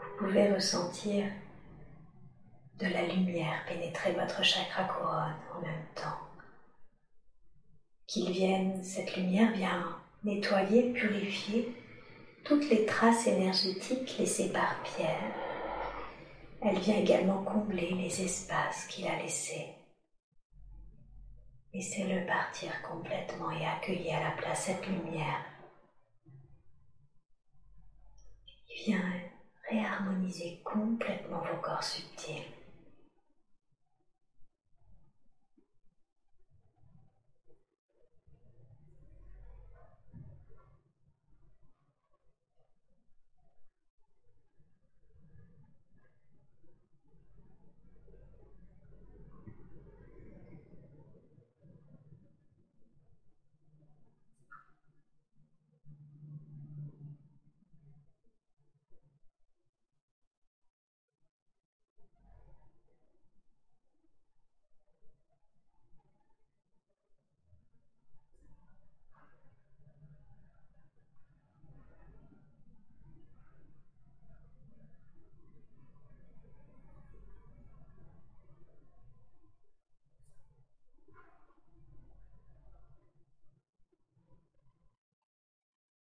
vous pouvez ressentir de la lumière pénétrer votre chakra couronne en même temps. Qu'il vienne, cette lumière vient nettoyer, purifier toutes les traces énergétiques laissées par Pierre. Elle vient également combler les espaces qu'il a laissés. Laissez-le partir complètement et accueillez à la place cette lumière. Il vient réharmoniser complètement vos corps subtils.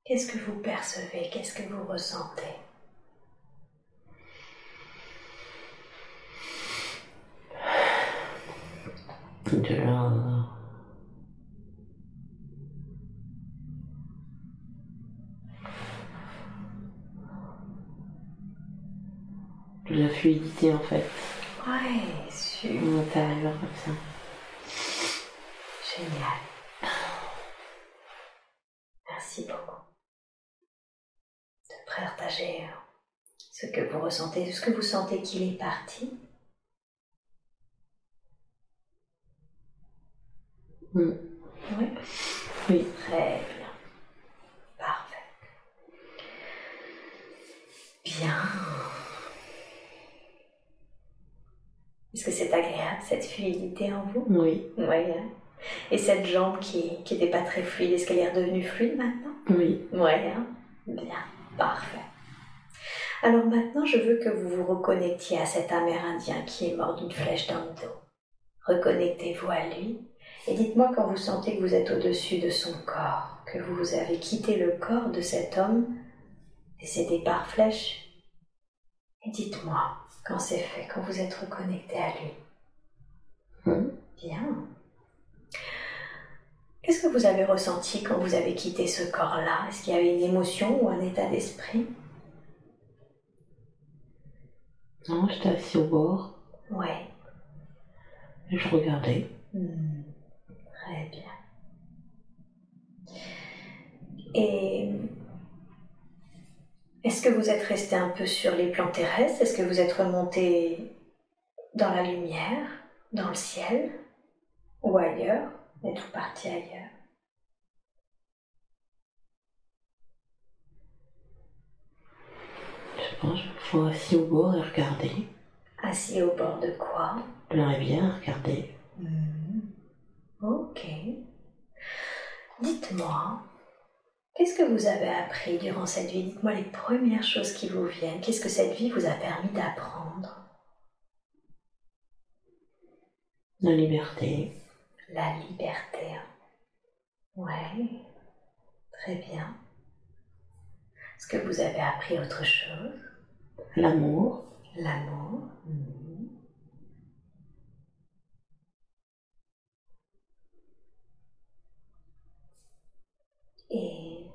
Qu'est-ce que vous percevez? Qu'est-ce que vous ressentez? De la... De la fluidité en fait. Ouais, super. À l'intérieur comme ça. Génial. Merci beaucoup de partager euh, ce que vous ressentez. Est-ce que vous sentez qu'il est parti Mm. Oui. Oui. Très bien. Parfait. Bien. Est-ce que c'est agréable cette fluidité en vous Oui. Oui. hein. Et cette jambe qui qui n'était pas très fluide, est-ce qu'elle est redevenue fluide maintenant Oui. Oui. hein. Bien. Parfait. Alors maintenant, je veux que vous vous reconnectiez à cet Amérindien qui est mort d'une flèche dans le dos. Reconnectez-vous à lui et dites-moi quand vous sentez que vous êtes au-dessus de son corps, que vous avez quitté le corps de cet homme décédé par flèche. Et dites-moi quand c'est fait, quand vous êtes reconnecté à lui. Mm. Bien. Qu'est-ce que vous avez ressenti quand vous avez quitté ce corps-là? Est-ce qu'il y avait une émotion ou un état d'esprit? Non, j'étais assis au bord Ouais. et je regardais. Hmm, Très bien. Et est-ce que vous êtes resté un peu sur les plans terrestres? Est-ce que vous êtes remonté dans la lumière, dans le ciel ou ailleurs Êtes-vous parti ailleurs? Je je me suis assis au bord et regarder. Assis au bord de quoi? De la rivière, regarder. Hmm, Ok. Dites-moi, qu'est-ce que vous avez appris durant cette vie? Dites-moi les premières choses qui vous viennent. Qu'est-ce que cette vie vous a permis d'apprendre? La liberté. La liberté. Ouais, très bien. Est-ce que vous avez appris autre chose? L'amour. L'amour. Mhm. Et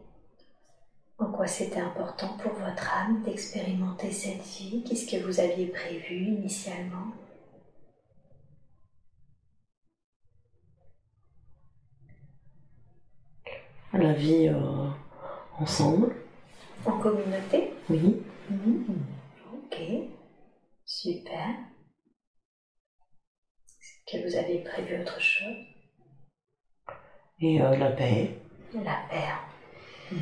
en quoi c'était important pour votre âme d'expérimenter cette vie? Qu'est-ce que vous aviez prévu initialement? La vie euh, ensemble. En communauté Oui. Mhm. Ok, super. Est-ce que vous avez prévu autre chose Et euh, la paix. La paix. Mhm.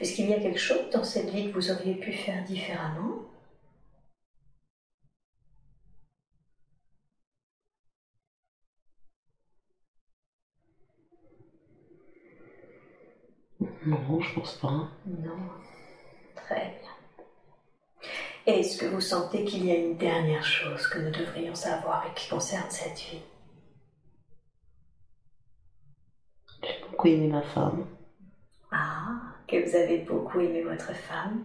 Est-ce qu'il y a quelque chose dans cette vie que vous auriez pu faire différemment Non, je pense pas. Non. Très bien. Et Est-ce que vous sentez qu'il y a une dernière chose que nous devrions savoir et qui concerne cette vie? J'ai beaucoup aimé ma femme. Ah, que vous avez beaucoup aimé votre femme.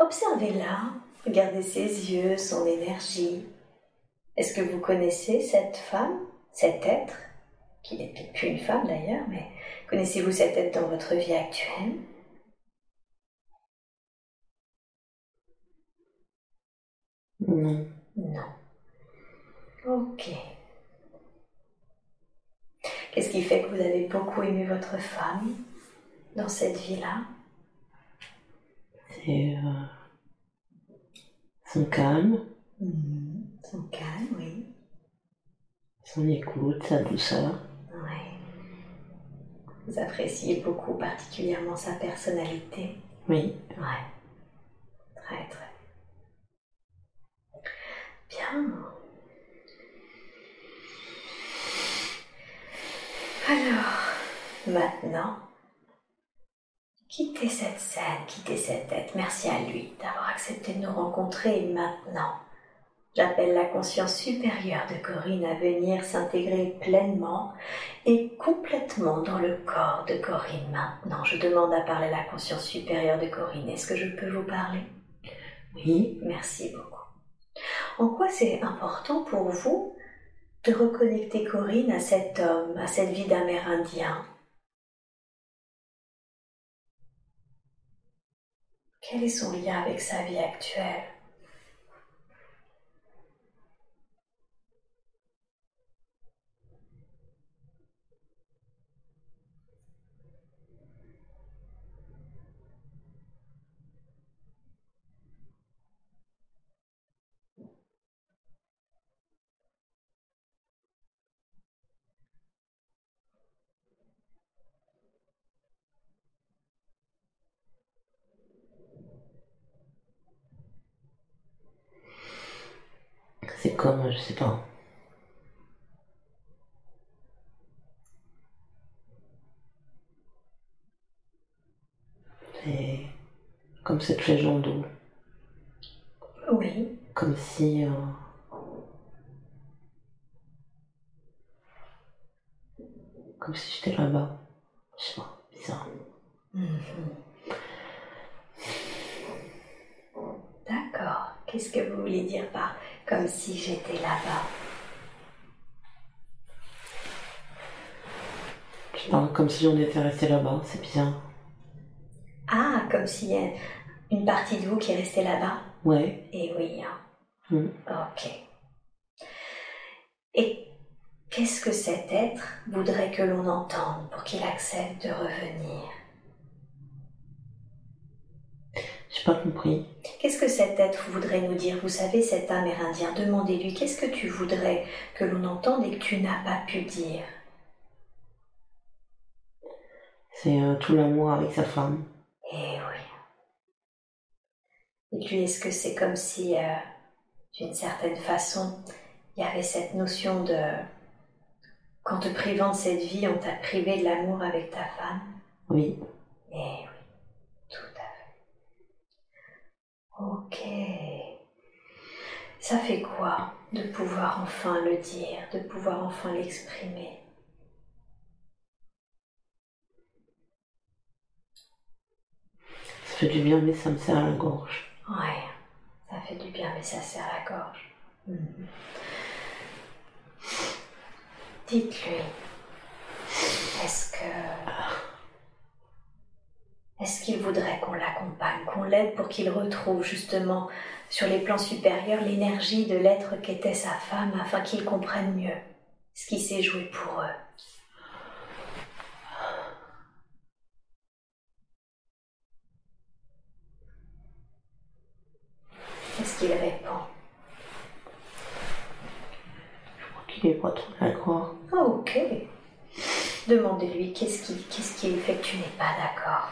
Observez-la, regardez ses yeux, son énergie. Est-ce que vous connaissez cette femme, cet être, qui n'est peut-être plus une femme d'ailleurs, mais connaissez-vous cet être dans votre vie actuelle? Non. Non. Ok. Qu'est-ce qui fait que vous avez beaucoup aimé votre femme dans cette vie-là? C'est euh, son calme, Mhm. Son calme, oui. son écoute, sa douceur. Vous appréciez beaucoup particulièrement sa personnalité. Oui. Ouais. Très, très. Bien. Alors, maintenant, quittez cette scène, quittez cette tête. Merci à lui d'avoir accepté de nous rencontrer. Maintenant, j'appelle la conscience supérieure de Corinne à venir s'intégrer pleinement et complètement dans le corps de Corinne. Maintenant, je demande à parler à la conscience supérieure de Corinne. Est-ce que je peux vous parler? Oui. Merci beaucoup. En quoi c'est important pour vous de reconnecter Corinne à cet homme, à cette vie d'Amérindien Quel est son lien avec sa vie actuelle C'est comme, je sais pas. C'est comme cette le dos. Oui, Comme si. euh, Comme si j'étais là-bas. Je sais pas, bizarre. Mhm. D'accord. Qu'est-ce que vous voulez dire par comme si j'étais là-bas Je parle comme si on était resté là-bas, c'est bizarre. Ah, comme s'il y a une partie de vous qui est restée là-bas? Ouais. Eh oui. hein. Mm. Ok. Et qu'est-ce que cet être voudrait que l'on entende pour qu'il accepte de revenir? J'ai pas compris. Qu'est-ce que cet être voudrait nous dire? Vous savez, cet Amérindien, demandez-lui qu'est-ce que tu voudrais que l'on entende et que tu n'as pas pu dire? C'est euh, tout l'amour avec sa femme. Eh oui. Et lui, est-ce que c'est comme si, euh, d'une certaine façon, il y avait cette notion de qu'en te privant de cette vie, on t'a privé de l'amour avec ta femme? Oui. Eh oui, tout à fait. Ok. Ça fait quoi de pouvoir enfin le dire, de pouvoir enfin l'exprimer? Ça fait du bien, mais ça me serre à la gorge. Ouais, ça fait du bien, mais ça serre la gorge. Mhm. Dites-lui, est-ce que. Est-ce qu'il voudrait qu'on l'accompagne, qu'on l'aide pour qu'il retrouve justement sur les plans supérieurs l'énergie de l'être qu'était sa femme afin qu'il comprenne mieux ce qui s'est joué pour eux? Qu'est-ce qu'il répond? Je crois qu'il est pas trop d'accord. Ah, ok. Demandez-lui qu'est-ce qui, qu'est-ce qui fait que tu n'es pas d'accord.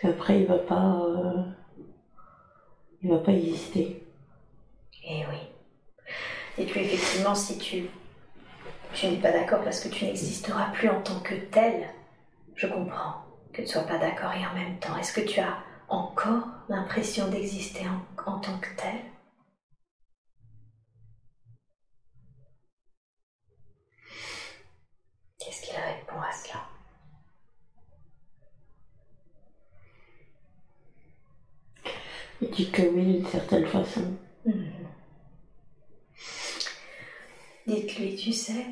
Qu'après, il va pas. euh, Il va pas exister. Eh oui. Et puis effectivement, si tu, tu n'es pas d'accord parce que tu n'existeras plus en tant que tel, je comprends que tu ne sois pas d'accord et en même temps, est-ce que tu as encore l'impression d'exister en, en tant que tel? Dis que oui, d'une certaine façon. Mhm. Dites-lui, tu sais,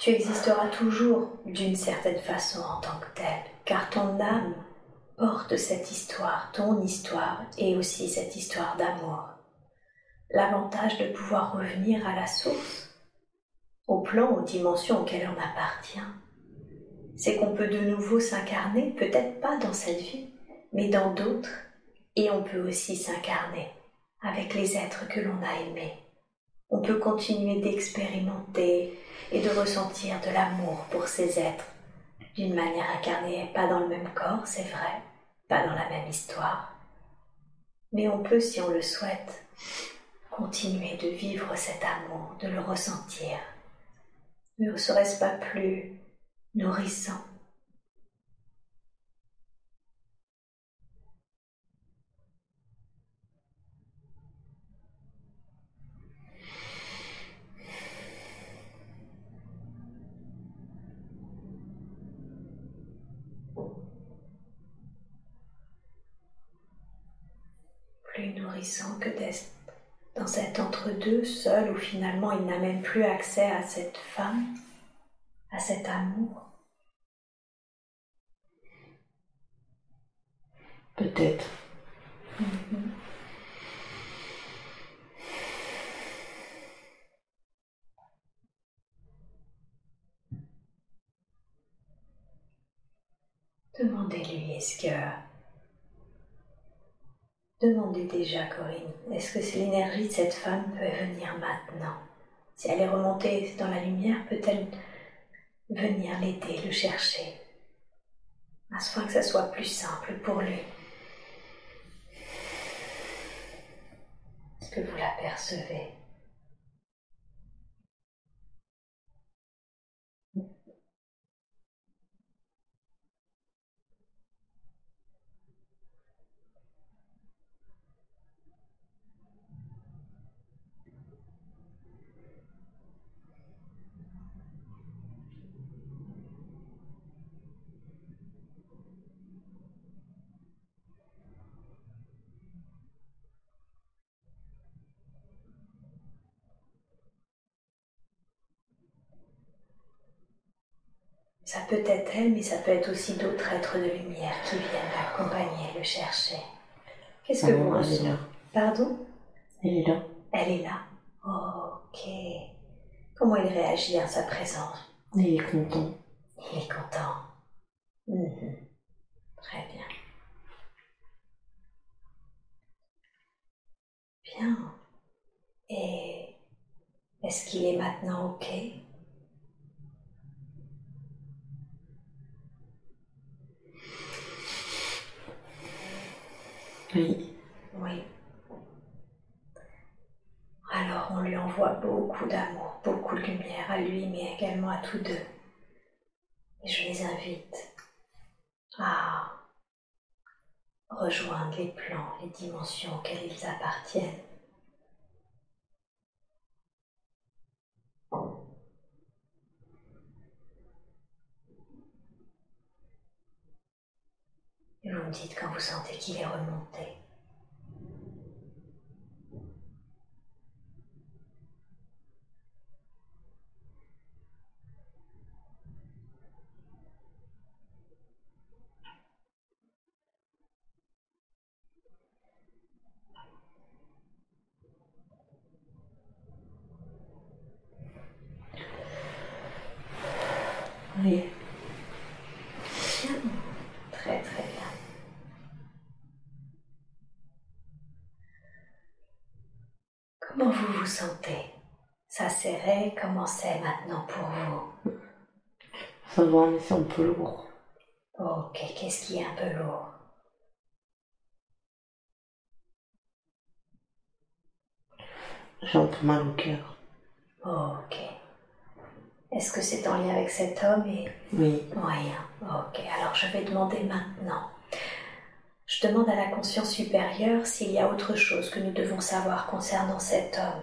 tu existeras toujours d'une certaine façon en tant que tel, car ton âme porte cette histoire, ton histoire, et aussi cette histoire d'amour. L'avantage de pouvoir revenir à la source, au plan, aux dimensions auxquelles on appartient, c'est qu'on peut de nouveau s'incarner, peut-être pas dans cette vie, mais dans d'autres, et on peut aussi s'incarner avec les êtres que l'on a aimés. On peut continuer d'expérimenter et de ressentir de l'amour pour ces êtres d'une manière incarnée, pas dans le même corps, c'est vrai, pas dans la même histoire. Mais on peut, si on le souhaite, continuer de vivre cet amour, de le ressentir. Ne serait-ce pas plus nourrissant plus nourrissant que d'être dans cet entre-deux seul où finalement il n'a même plus accès à cette femme, à cet amour. Peut-être. Mhm. Demandez-lui, est-ce que... Demandez déjà, Corinne, est-ce que l'énergie de cette femme peut venir maintenant? Si elle est remontée dans la lumière, peut-elle venir l'aider, le chercher? Afin que ça soit plus simple pour lui. Est-ce que vous l'apercevez? Peut être elle, mais ça peut être aussi d'autres êtres de lumière qui viennent l'accompagner, le chercher. Qu'est-ce que Ah vous non, elle est là. Pardon Elle est là. Elle est là. ok. Comment il réagit à sa présence Il est content. Il est content. Mhm. Très bien. Bien. Et est-ce qu'il est maintenant ok? Oui. Oui. Alors on lui envoie beaucoup d'amour, beaucoup de lumière à lui, mais également à tous deux. Et je les invite à rejoindre les plans, les dimensions auxquelles ils appartiennent. Et vous me dites quand vous sentez qu'il est remonté. Oui. Bien. Très très bien. Comment vous vous sentez Ça c'est maintenant pour vous Ça va, mais c'est un peu lourd. Ok, qu'est-ce qui est un peu lourd? J'ai un peu mal au cœur. Ok. Est-ce que c'est en lien avec cet homme et Oui. Moyen. Ok, alors je vais demander maintenant. Je demande à la conscience supérieure s'il y a autre chose que nous devons savoir concernant cet homme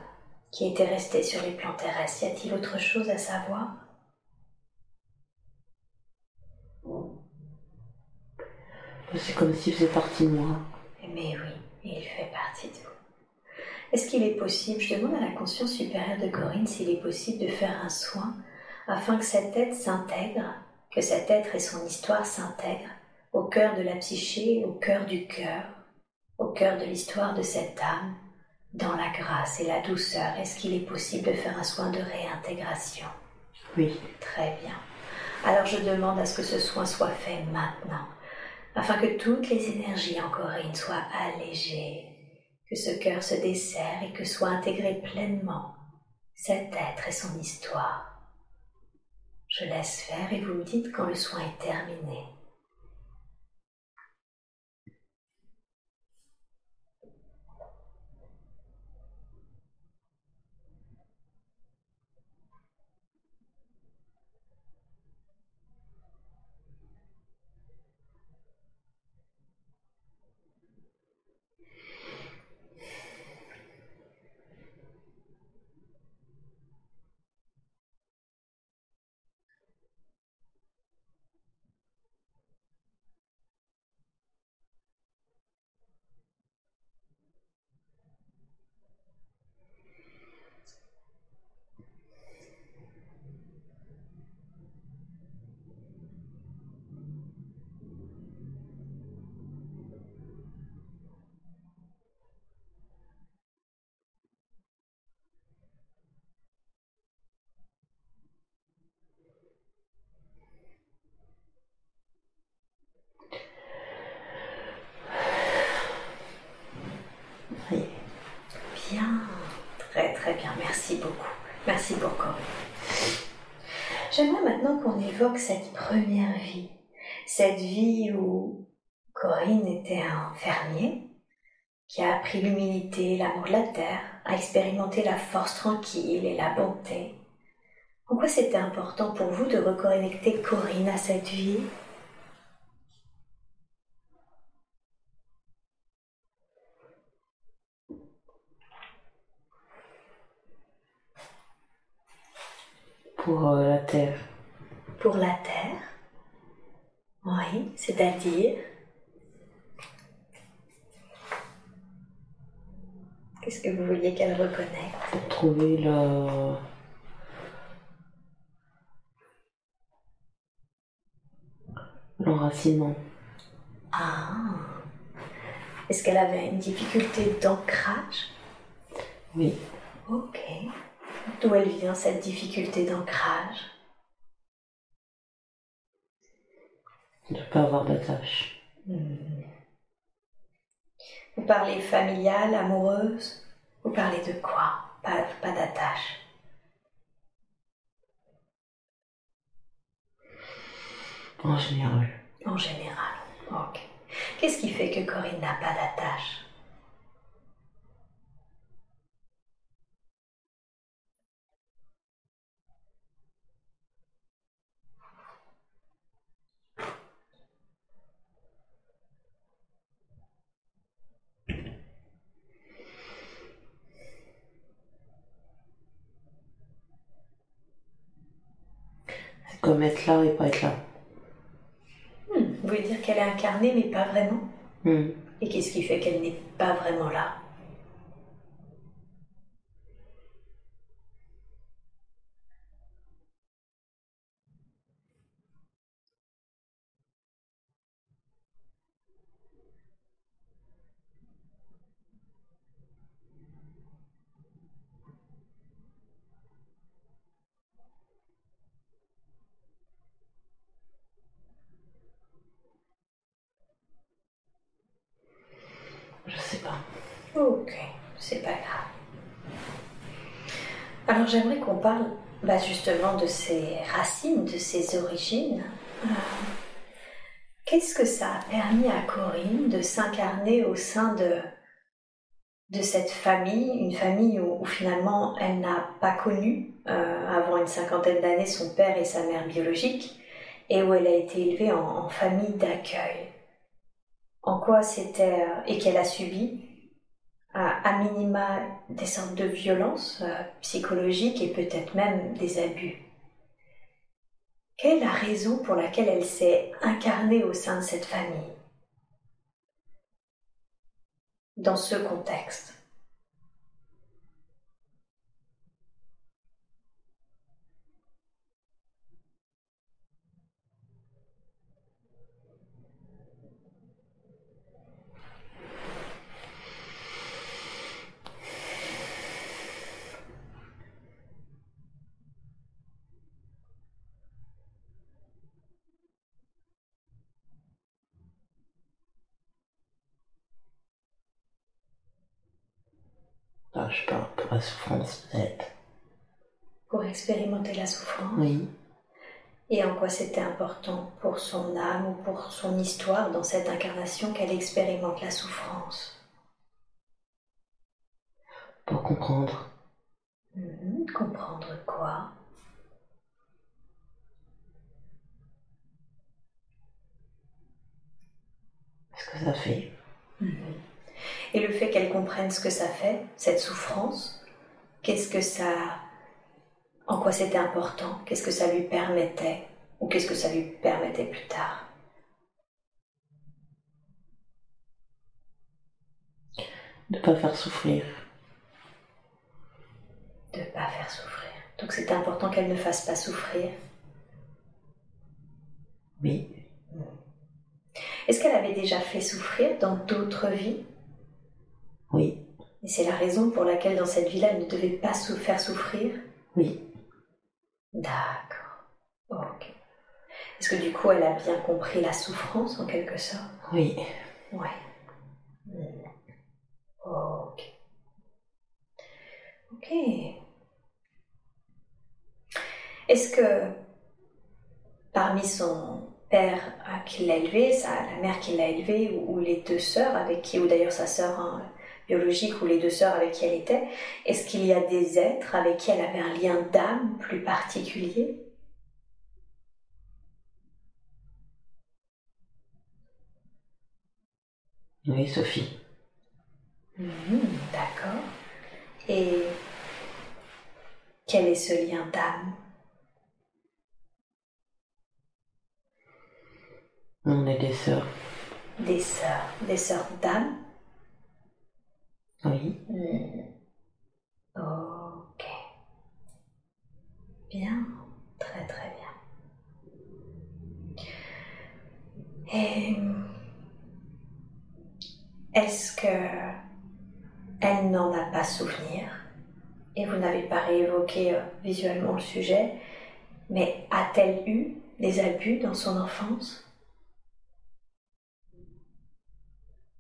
qui était resté sur les plans terrestres. Y a-t-il autre chose à savoir? C'est comme s'il faisait partie de moi. Mais oui, il fait partie de vous. Est-ce qu'il est possible, je demande à la conscience supérieure de Corinne s'il est possible de faire un soin afin que cet être s'intègre, que cet être et son histoire s'intègrent au cœur de la psyché, au cœur du cœur, au cœur de l'histoire de cette âme, dans la grâce et la douceur. Est-ce qu'il est possible de faire un soin de réintégration? Oui. Très bien. Alors je demande à ce que ce soin soit fait maintenant, afin que toutes les énergies en Corinne soient allégées, que ce cœur se desserre et que soit intégré pleinement cet être et son histoire. Je laisse faire et vous me dites quand le soin est terminé. Bien, très bien, merci beaucoup. Merci pour Corinne. J'aimerais maintenant qu'on évoque cette première vie, cette vie où Corinne était un fermier qui a appris l'humilité, l'amour de la terre, a expérimenté la force tranquille et la bonté. Pourquoi c'était important pour vous de reconnecter Corinne à cette vie? Pour euh, la terre. Pour la terre? Oui, c'est-à-dire? Qu'est-ce que vous vouliez qu'elle reconnecte Pour trouver le... l'enracinement. Ah Est-ce qu'elle avait une difficulté d'ancrage? Oui. Ok. D'où elle vient cette difficulté d'ancrage? De ne pas avoir d'attache. Hmm. Vous parlez familiale, amoureuse? Vous parlez de quoi? Pas, pas d'attache. En général. En général. Ok. Qu'est-ce qui fait que Corinne n'a pas d'attache C'est comme être là et pas être là. Hmm, Vous voulez dire qu'elle est incarnée mais pas vraiment? Hmm. Et qu'est-ce qui fait qu'elle n'est pas vraiment là Je sais pas. Ok, c'est pas grave. Alors j'aimerais qu'on bah, justement de ses racines, de ses origines. Qu'est-ce que ça a permis à Corinne de s'incarner au sein de, de cette famille, une famille où, finalement elle n'a pas connu euh, avant une cinquantaine d'années son père et sa mère biologique et où elle a été élevée en, en famille d'accueil? En quoi c'était euh, et qu'elle a subi à, minima des sortes de violences euh, psychologiques et peut-être même des abus. Quelle est la raison pour laquelle elle s'est incarnée au sein de cette famille? Dans ce contexte. Je pas, pour la souffrance peut-être. Pour expérimenter la souffrance Oui. Et en quoi c'était important pour son âme ou pour son histoire dans cette incarnation qu'elle expérimente la souffrance? Pour comprendre. Mhm, comprendre quoi? Ce que ça fait? Mhm. Et le fait qu'elle comprenne ce que ça fait, cette souffrance, qu'est-ce que ça. En quoi c'était important Qu'est-ce que ça lui permettait Ou qu'est-ce que ça lui permettait plus tard De ne pas faire souffrir. De ne pas faire souffrir. Donc c'était important qu'elle ne fasse pas souffrir. Oui. Est-ce qu'elle avait déjà fait souffrir dans d'autres vies? Oui. Et c'est la raison pour laquelle dans cette vie-là, elle ne devait pas se faire souffrir Oui. D'accord. Ok. Est-ce que du coup, elle a bien compris la souffrance en quelque sorte? Oui. Ouais. Hmm. Ok. Ok. Est-ce que parmi son père qui l'a élevé, la mère qui l'a élevé, ou, les deux sœurs avec qui, ou d'ailleurs sa sœur, hein, biologique ou les deux sœurs avec qui elle était, est-ce qu'il y a des êtres avec qui elle avait un lien d'âme plus particulier? Oui, Sophie. Mhm, d'accord. Et quel est ce lien d'âme? On est des sœurs. Des sœurs, des sœurs d'âme? Oui. Hmm. Ok. Bien. Très très bien. Et est-ce que elle n'en a pas souvenir? Et vous n'avez pas réévoqué euh, visuellement le sujet, mais a-t-elle eu des abus dans son enfance?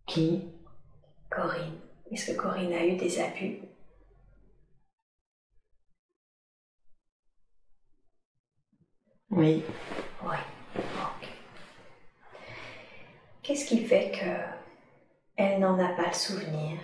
Qui? Corinne. Est-ce que Corinne a eu des abus? Oui. Oui. Qu'est-ce qui fait que elle n'en a pas le souvenir?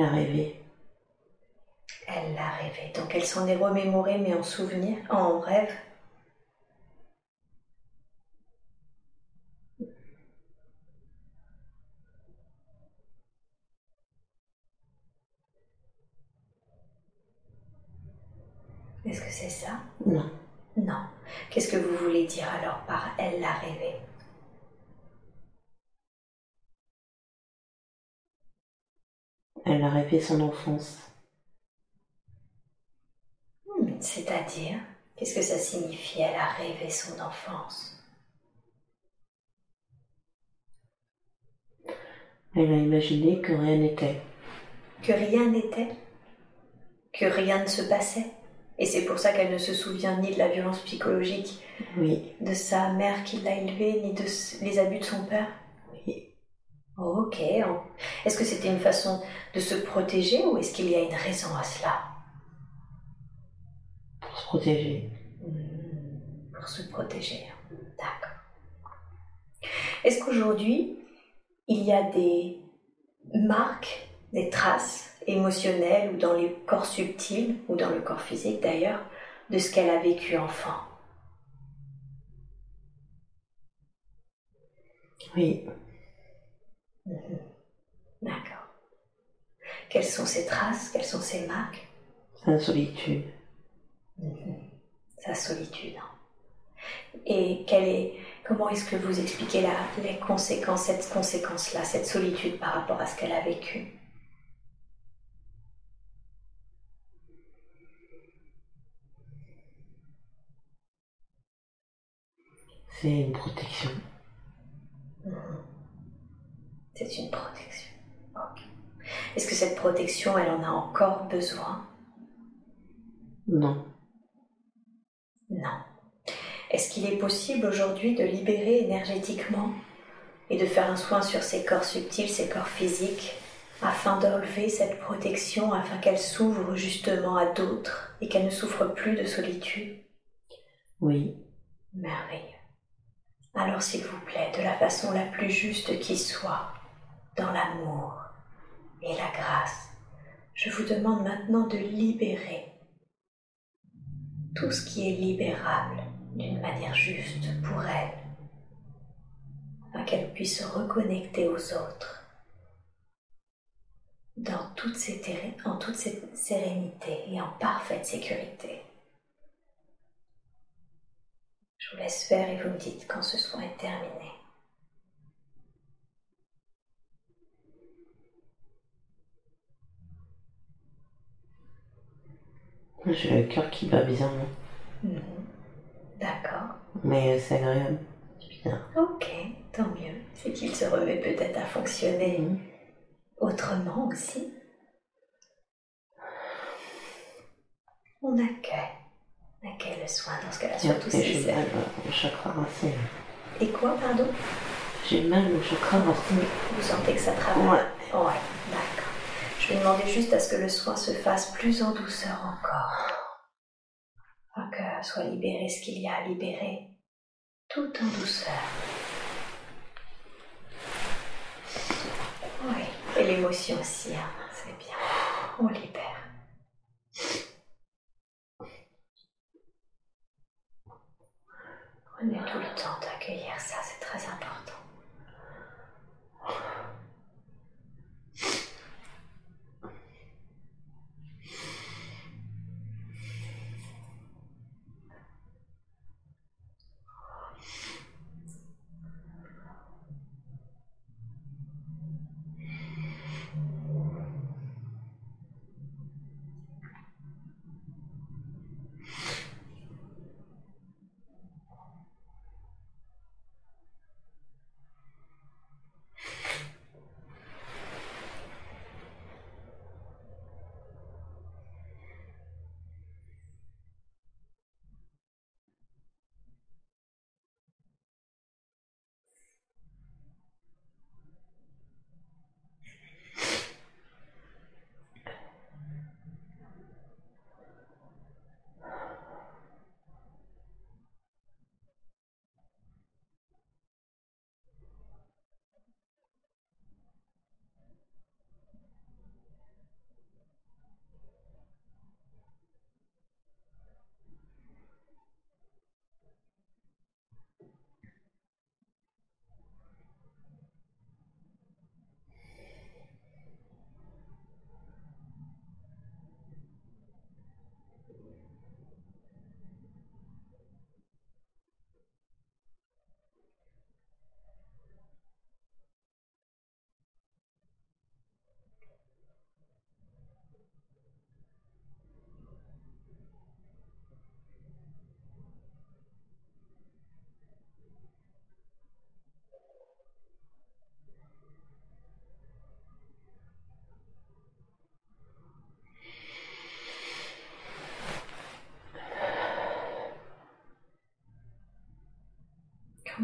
Elle a rêvé. Elle l'a rêvé. Donc elle s'en est remémorée, mais en souvenir, en rêve. Est-ce que c'est ça? Non. Non. Qu'est-ce que vous voulez dire alors par elle l'a rêvé? Elle a rêvé son enfance. Hmm, c'est-à-dire, qu'est-ce que ça signifie Elle a rêvé son enfance? Elle a imaginé que rien n'était. Que rien n'était? Que rien ne se passait? Et c'est pour ça qu'elle ne se souvient ni de la violence psychologique oui. de sa mère qui l'a élevée, ni de les abus de son père? Ok. Est-ce que c'était une façon de se protéger ou est-ce qu'il y a une raison à cela? Pour se protéger. Hmm, pour se protéger. D'accord. Est-ce qu'aujourd'hui, il y a des marques, des traces émotionnel ou dans les corps subtils, ou dans le corps physique d'ailleurs, de ce qu'elle a vécu enfant? Oui. D'accord. Quelles sont ces traces Quelles sont ces marques? Sa solitude. Sa solitude. Et quelle est, comment est-ce que vous expliquez la, les conséquences, cette conséquence-là, cette solitude par rapport à ce qu'elle a vécu? C'est une protection. C'est une protection. Est-ce que cette protection, elle en a encore besoin? Non. Non. Est-ce qu'il est possible aujourd'hui de libérer énergétiquement et de faire un soin sur ses corps subtils, ses corps physiques, afin d'enlever cette protection, afin qu'elle s'ouvre justement à d'autres et qu'elle ne souffre plus de solitude? Oui. Merveilleux. Alors s'il vous plaît, de la façon la plus juste qui soit, dans l'amour et la grâce, je vous demande maintenant de libérer tout ce qui est libérable d'une manière juste pour elle, afin qu'elle puisse se reconnecter aux autres dans toute en toute cette sérénité et en parfaite sécurité. Je vous laisse faire et vous me dites quand ce soin est terminé. J'ai le cœur qui bat bien. Mhm. D'accord. Mais c'est agréable. Bien. Ok, tant mieux. C'est qu'il se remet peut-être à fonctionner Mhm. autrement aussi. On accueille. On accueille le soin dans ce cas-là, surtout si j'ai mal au chakra racine. Et quoi, pardon? J'ai mal au chakra racine. Vous sentez que ça travaille? Ouais. Ouais, d'accord. Je demander juste à ce que le soin se fasse plus en douceur encore. Afin que soit libéré ce qu'il y a à libérer, tout en douceur. Oui, et l'émotion aussi, hein, c'est bien. On libère. Prenez tout le temps d'accueillir ça, c'est très important.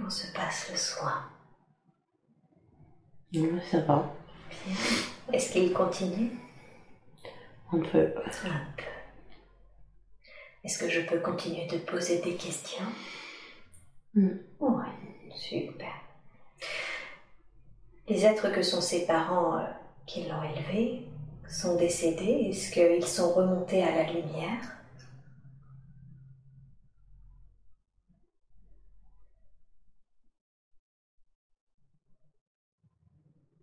Comment se passe le soin Oui, ça va. Bien. Est-ce qu'il continue? Un peu. Un peu. Est-ce que je peux continuer de poser des questions? Mm. Oui, super. Les êtres que sont ses parents euh, qui l'ont élevé, sont décédés Est-ce qu'ils sont remontés à la lumière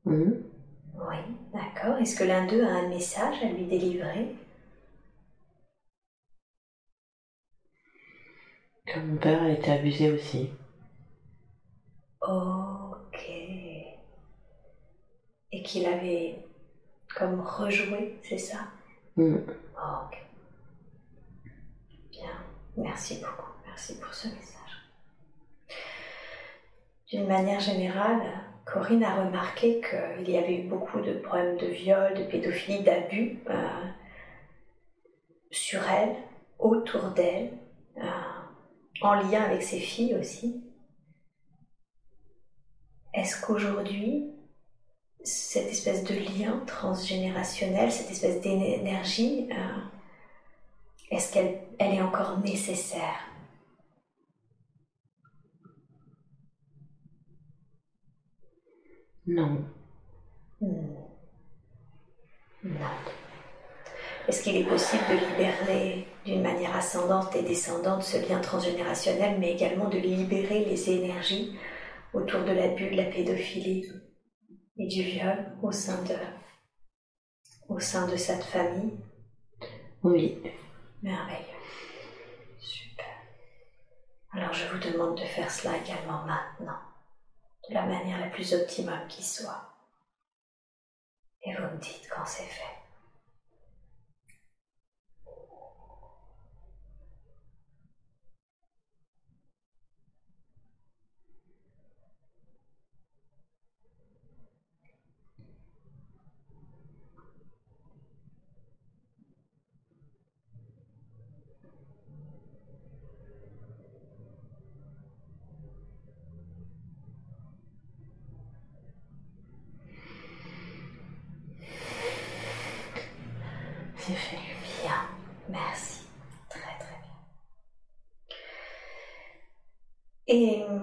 Hmm. Oui, d'accord. Est-ce que l'un d'eux a un message à lui délivrer? Que mon père a été abusé aussi. Ok. Et qu'il avait comme rejoué, c'est ça? Hmm. Ok. Bien. Merci beaucoup. Merci pour ce message. D'une manière générale, Corinne a remarqué qu'il y avait eu beaucoup de problèmes de viol, de pédophilie, d'abus euh, sur elle, autour d'elle, euh, en lien avec ses filles aussi. Est-ce qu'aujourd'hui, cette espèce de lien transgénérationnel, cette espèce d'énergie, euh, est-ce qu'elle elle est encore nécessaire? Non. Hmm. Non. Est-ce qu'il est possible de libérer d'une manière ascendante et descendante ce lien transgénérationnel, mais également de libérer les énergies autour de l'abus, de la pédophilie et du viol au sein de, au sein de cette famille? Oui. Merveilleux. Super. Alors je vous demande de faire cela également maintenant, de la manière la plus optimum qui soit. Et vous me dites quand c'est fait. C'est fait. Bien, merci. Très très bien. Et euh,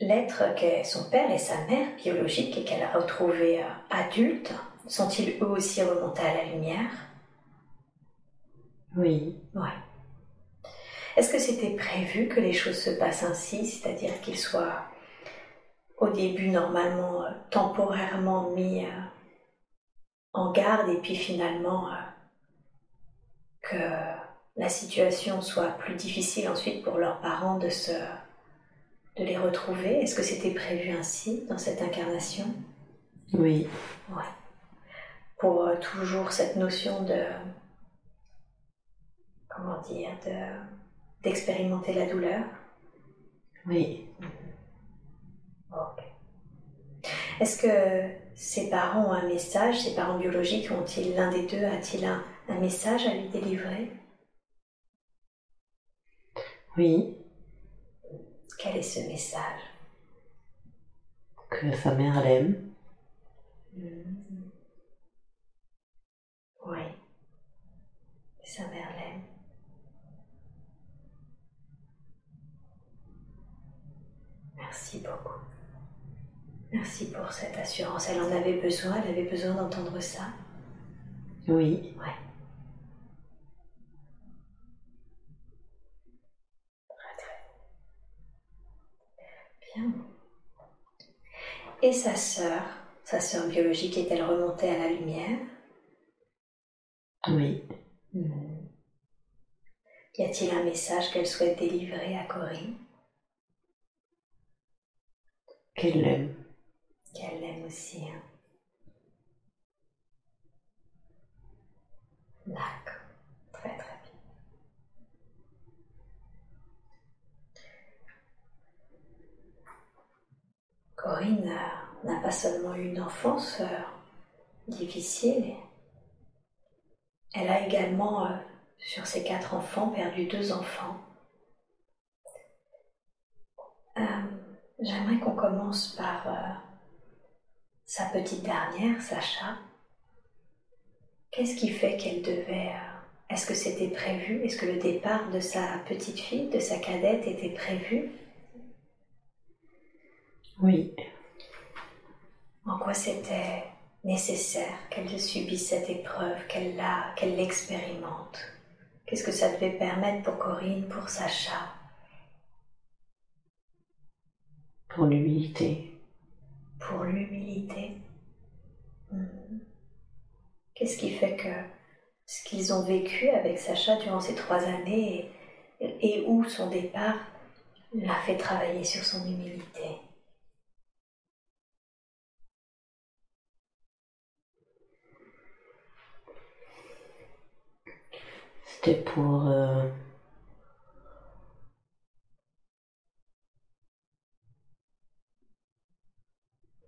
l'être qu'est son père et sa mère biologique et qu'elle a retrouvé euh, adulte, sont-ils eux aussi remontés à la lumière? Oui. Oui. Est-ce que c'était prévu que les choses se passent ainsi, c'est-à-dire qu'ils soient au début normalement euh, temporairement mis en garde et puis finalement euh, que la situation soit plus difficile ensuite pour leurs parents de se de les retrouver Est-ce que c'était prévu ainsi dans cette incarnation? Oui. Ouais. Pour euh, toujours cette notion de comment dire de d'expérimenter la douleur? Oui. Ok. Est-ce que ses parents ont un message, ses parents biologiques ont-ils l'un des deux a-t-il un, un message à lui délivrer? Oui. Quel est ce message? Que sa mère l'aime. Mhm. Oui. Sa mère l'aime. Merci beaucoup. Merci pour cette assurance. Elle en avait besoin, elle avait besoin d'entendre ça. Oui. Ouais. Très très bien. Et sa sœur, sa sœur biologique, est-elle remontée à la lumière? Oui. Y a-t-il un message qu'elle souhaite délivrer à Corinne? Qu'elle l'aime. Qu'elle l'aime aussi. hein. D'accord. Très très bien. Corinne a- n'a pas seulement eu une enfance euh, difficile, elle a également, euh, sur ses quatre enfants, perdu deux enfants. Euh, J'aimerais qu'on commence par euh, sa petite dernière, Sacha. Qu'est-ce qui fait qu'elle devait... euh, Est-ce que c'était prévu? Est-ce que le départ de sa petite fille, de sa cadette, était prévu? Oui. En quoi c'était nécessaire qu'elle subisse cette épreuve, qu'elle l'a, qu'elle l'expérimente? Qu'est-ce que ça devait permettre pour Corinne, pour Sacha? Pour l'humilité. Pour l'humilité. Hmm. Qu'est-ce qui fait que ce qu'ils ont vécu avec Sacha durant ces trois années et, où son départ l'a fait travailler sur son humilité? C'était pour euh,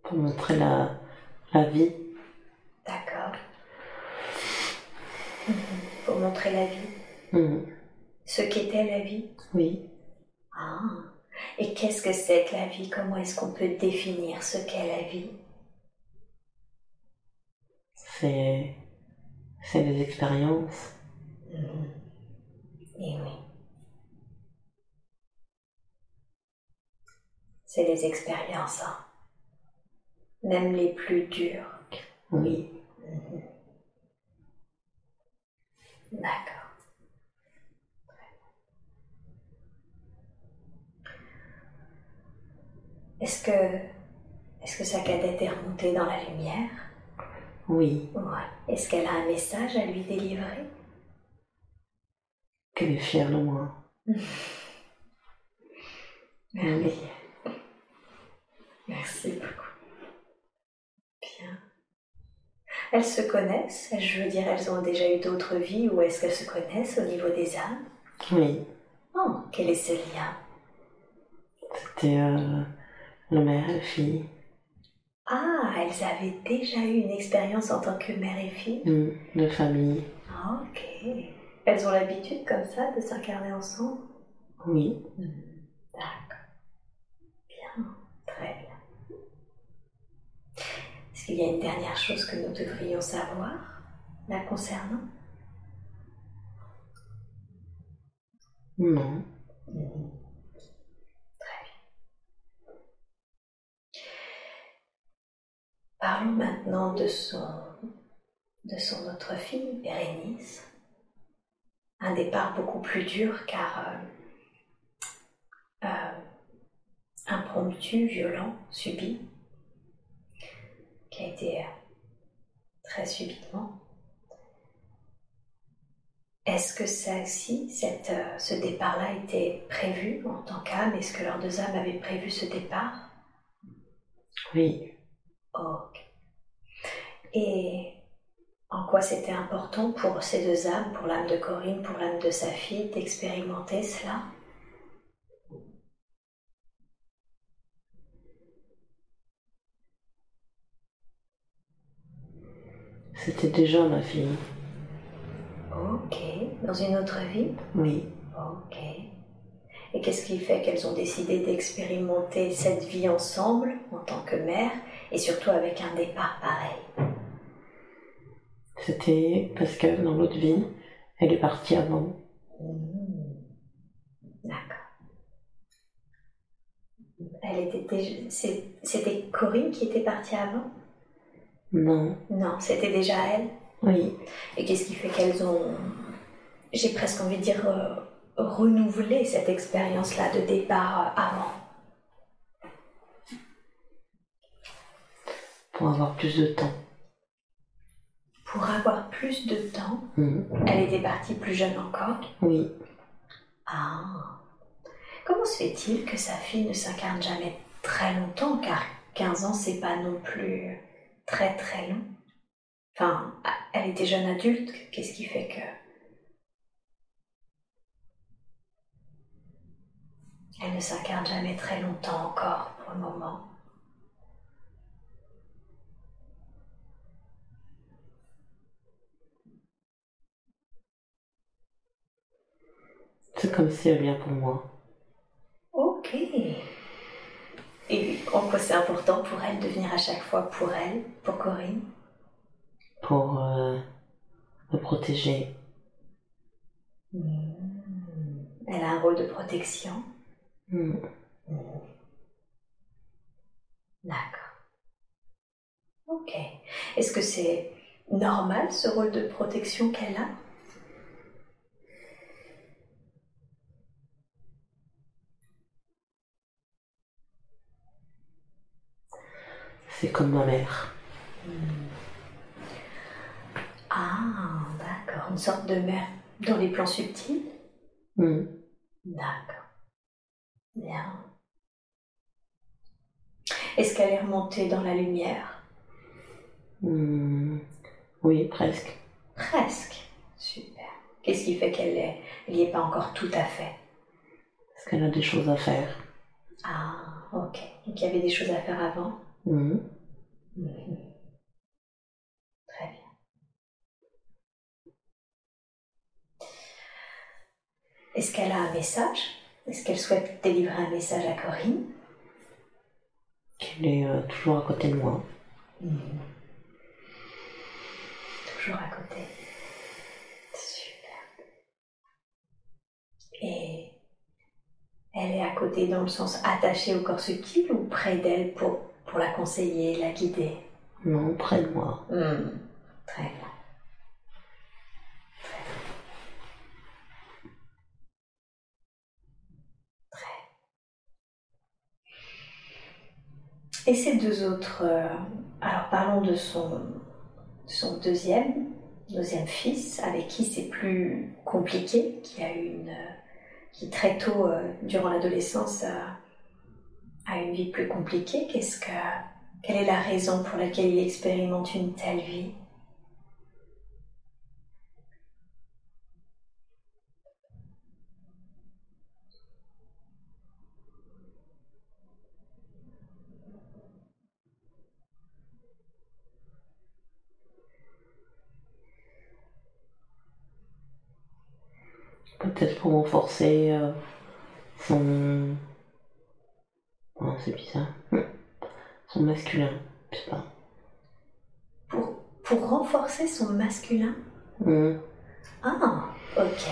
pour montrer la, la vie pour montrer la vie. Ce qu'était la vie. Oui. Ah. Et qu'est-ce que c'est que la vie? Comment est-ce qu'on peut définir ce qu'est la vie? C'est. C'est des expériences. Mm. Et oui. C'est les expériences, hein. Même les plus dures. Oui. Mm. D'accord. Est-ce que, est-ce que sa cadette est remontée dans la lumière? Oui. Ouais. Est-ce qu'elle a un message à lui délivrer? Qu'elle est fière de moi. Merci. Merci beaucoup. Bien. Elles se connaissent Je veux dire, elles ont déjà eu d'autres vies ou est-ce qu'elles se connaissent au niveau des âmes? Oui. Oh, quel est ce lien? C'était euh, la mère et la fille. Ah, elles avaient déjà eu une expérience en tant que mère et fille? Mmh, De famille. Ah, ok. Elles ont l'habitude comme ça de s'incarner ensemble? Oui. Mmh, d'accord. Bien, très bien. Il y a une dernière chose que nous devrions savoir la concernant? Non. Très bien. Parlons maintenant de son, de son autre fille, Bérénice. Un départ beaucoup plus dur car euh, euh, impromptu, violent, subi qui a été euh, très subitement. Est-ce que ça aussi, cette, euh, ce départ-là était prévu en tant qu'âme? Est-ce que leurs deux âmes avaient prévu ce départ? Oui. Ok. Et en quoi c'était important pour ces deux âmes, pour l'âme de Corinne, pour l'âme de sa fille, d'expérimenter cela? C'était déjà ma fille. Ok. Dans une autre vie? Oui. Ok. Et qu'est-ce qui fait qu'elles ont décidé d'expérimenter cette vie ensemble en tant que mère et surtout avec un départ pareil? C'était parce que dans l'autre vie, elle est partie avant. Mmh. D'accord. Elle était C'était Corinne qui était partie avant? Non. Non, c'était déjà elle Oui. Et qu'est-ce qui fait qu'elles ont, j'ai presque envie de dire, euh, renouvelé cette expérience-là de départ euh, avant Pour avoir plus de temps. Pour avoir plus de temps Mhm. Elle était partie plus jeune encore Oui. Ah Comment se fait-il que sa fille ne s'incarne jamais très longtemps Car 15 ans, c'est pas non plus très très long. Enfin, elle était jeune adulte, qu'est-ce qui fait que... Elle ne s'incarne jamais très longtemps encore pour le moment. C'est comme si elle vient pour moi. Ok. Et en quoi c'est important pour elle de venir à chaque fois pour elle, pour Corinne? Pour euh, me protéger. Hmm. Elle a un rôle de protection? Hmm. D'accord. Ok. Est-ce que c'est normal ce rôle de protection qu'elle a? C'est comme ma mère. Ah, d'accord. Une sorte de mère dans les plans subtils? Hmm. D'accord. Bien. Est-ce qu'elle est remontée dans la lumière? Hmm. Oui, presque. Presque. Super. Qu'est-ce qui fait qu'elle est- n'y est pas encore tout à fait? Parce qu'elle a des choses à faire. Ah, ok. Donc il y avait des choses à faire avant? Mhm. Très bien. Est-ce qu'elle a un message? Est-ce qu'elle souhaite délivrer un message à Corinne? Qu'elle est euh, toujours à côté de moi. Toujours à côté. Super. Et elle est à côté dans le sens attaché au corps subtil ou près d'elle pour, pour la conseiller, la guider Non, près de moi. Hmm, Très bien. Très. Très. Et ces deux autres, euh, alors parlons de son, de son deuxième, deuxième fils, avec qui c'est plus compliqué, qui a eu une, qui très tôt, euh, durant l'adolescence, a, a une vie plus compliquée. Qu'est-ce que, quelle est la raison pour laquelle il expérimente une telle vie? Peut-être pour renforcer euh, son. C'est bizarre. Son masculin. Je sais pas. pour, pour renforcer son masculin Hmm. Ah, ok.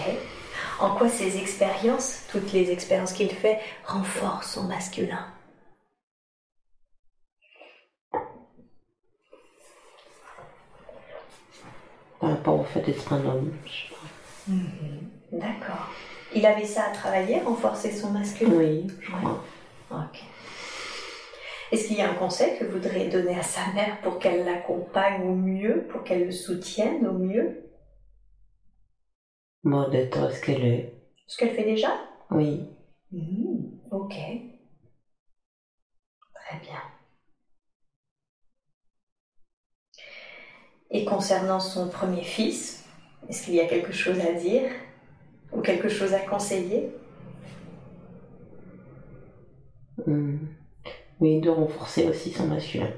En quoi ces expériences, toutes les expériences qu'il fait, renforcent son masculin? Par rapport au fait d'être un homme. Je sais pas. D'accord. Il avait ça à travailler, renforcer son masculin? Oui, je crois. Ok. Est-ce qu'il y a un conseil que vous voudriez donner à sa mère pour qu'elle l'accompagne au mieux, pour qu'elle le soutienne au mieux? Bon, d'être ce qu'elle est. Ce qu'elle fait déjà? Oui. Mhm, Ok. Très bien. Et concernant son premier fils, est-ce qu'il y a quelque chose à dire ou quelque chose à conseiller? Hmm. Oui, de renforcer aussi son masculin.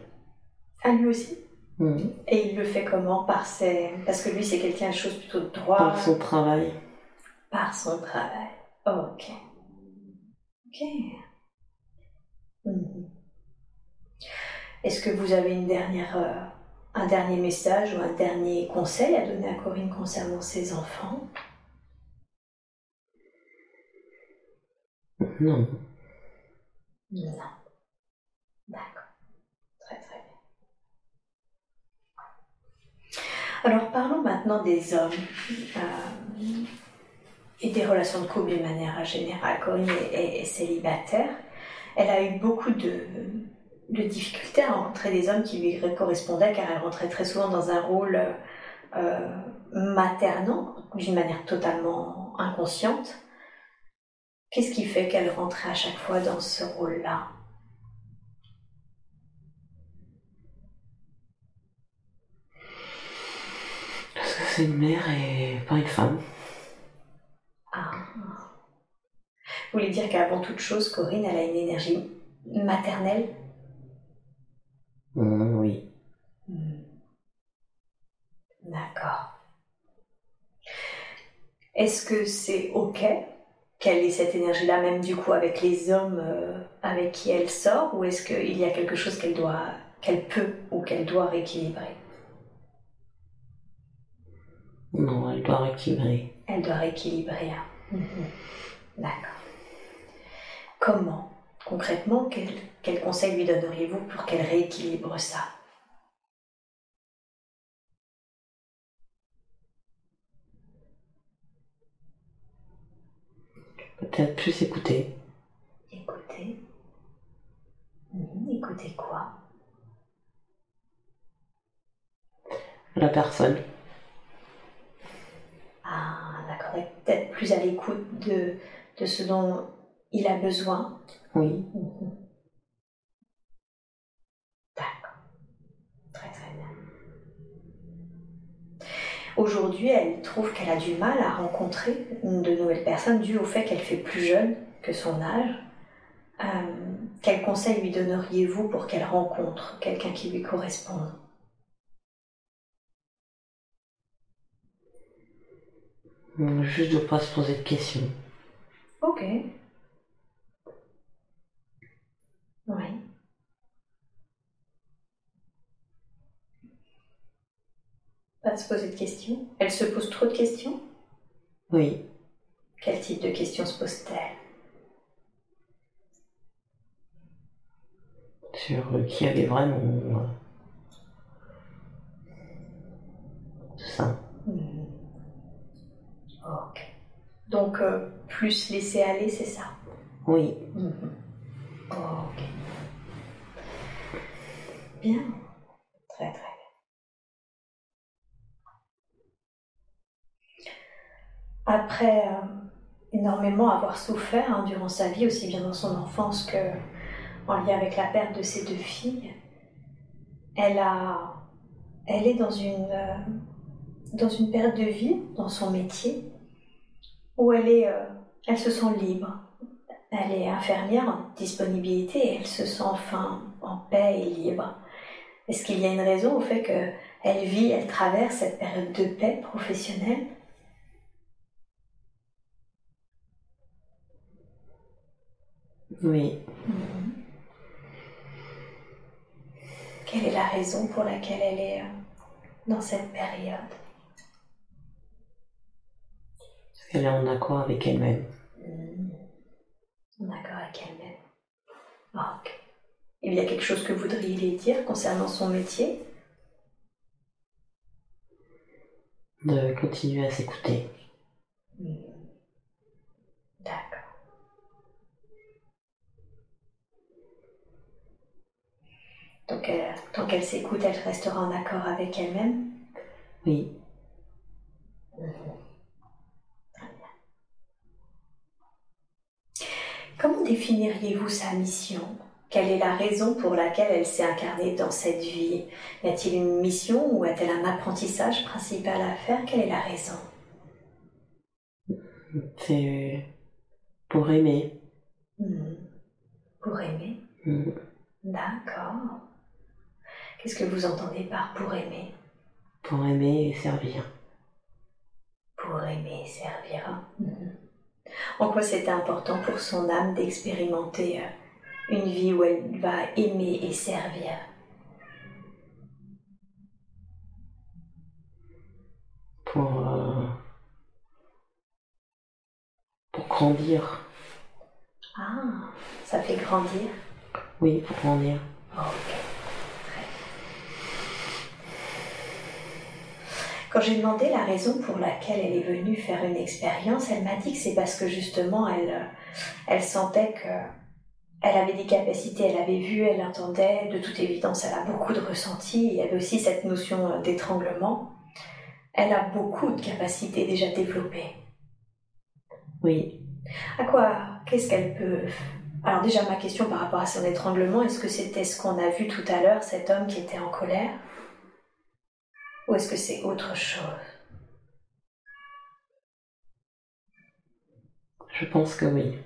À lui aussi Hmm. Et il le fait comment? Par ses... Parce que lui, c'est quelqu'un de chose plutôt de droit. Par son travail. Par son travail. Ok. Ok. Mhm. Est-ce que vous avez une dernière, euh, un dernier message ou un dernier conseil à donner à Corinne concernant ses enfants? Non. Non. D'accord. Très très bien. Alors parlons maintenant des hommes euh, et des relations de couple d'une manière générale. Corinne est célibataire. Elle a eu beaucoup de, de difficultés à rencontrer des hommes qui lui correspondaient car elle rentrait très souvent dans un rôle euh, maternant d'une manière totalement inconsciente. Qu'est-ce qui fait qu'elle rentrait à chaque fois dans ce rôle-là? C'est une mère et pas une femme. Ah. Vous voulez dire qu'avant toute chose, Corinne, elle a une énergie maternelle? Hmm, oui. Hmm. D'accord. Est-ce que c'est OK qu'elle ait cette énergie-là, même du coup avec les hommes euh, avec qui elle sort, ou est-ce qu'il y a quelque chose qu'elle doit, qu'elle peut ou qu'elle doit rééquilibrer? Non, elle doit rééquilibrer. Elle doit rééquilibrer. Hein. Mhm. D'accord. Comment, concrètement, quel, quel conseil lui donneriez-vous pour qu'elle rééquilibre ça? Peut-être plus écouter. Écouter. Mhm. Écouter quoi? La personne. Ah, d'accord. Être Peut-être plus à l'écoute de, de ce dont il a besoin. Oui. Mhm. D'accord. Très très bien. Aujourd'hui, elle trouve qu'elle a du mal à rencontrer de nouvelles personnes dû au fait qu'elle fait plus jeune que son âge. Euh, quel conseil lui donneriez-vous pour qu'elle rencontre quelqu'un qui lui corresponde? Juste de pas se poser de questions. Ok. Oui. Pas de se poser de questions. Elle se pose trop de questions? Oui. Quel type de questions se pose-t-elle? Sur euh, qui elle est vraiment. euh, Ça. Hmm. Ok. Donc, euh, plus laisser aller, c'est ça? Oui. Mhm. Ok. Bien. Très très bien. Après euh, énormément avoir souffert hein, durant sa vie, aussi bien dans son enfance que en lien avec la perte de ses deux filles, elle a, elle est dans une euh, dans une période de vie, dans son métier, où elle est, euh, elle se sent libre. Elle est infirmière en disponibilité elle se sent enfin en paix et libre. Est-ce qu'il y a une raison au fait qu'elle vit, elle traverse cette période de paix professionnelle? Oui. Quelle est la raison pour laquelle elle est euh, dans cette période Parce qu'elle est en accord avec elle-même? En accord avec elle-même? Ok. Il y a quelque chose que vous voudriez lui dire concernant son métier? De continuer à s'écouter. D'accord. Donc, elle- tant qu'elle s'écoute, elle restera en accord avec elle-même? Oui. Comment définiriez-vous sa mission? Quelle est la raison pour laquelle elle s'est incarnée dans cette vie? Y a-t-il une mission ou a-t-elle un apprentissage principal à faire? Quelle est la raison? C'est pour aimer. Hmm. Pour aimer? Hum. D'accord. Qu'est-ce que vous entendez par pour aimer? Pour aimer et servir. Pour aimer et servir. Mhm. En quoi c'était important pour son âme d'expérimenter euh, une vie où elle va aimer et servir? Pour. euh, pour grandir. Ah, ça fait grandir. Oui, pour grandir. Ok. Très bien. Quand j'ai demandé la raison pour laquelle elle est venue faire une expérience, elle m'a dit que c'est parce que justement elle, euh, elle sentait que elle avait des capacités, elle avait vu, elle entendait, de toute évidence elle a beaucoup de ressentis, il y avait aussi cette notion euh, d'étranglement. Elle a beaucoup de capacités déjà développées. Oui. À quoi Qu'est-ce qu'elle peut Alors déjà ma question par rapport à son étranglement, est-ce que c'était ce qu'on a vu tout à l'heure, cet homme qui était en colère? Ou est-ce que c'est autre chose? Je pense que oui.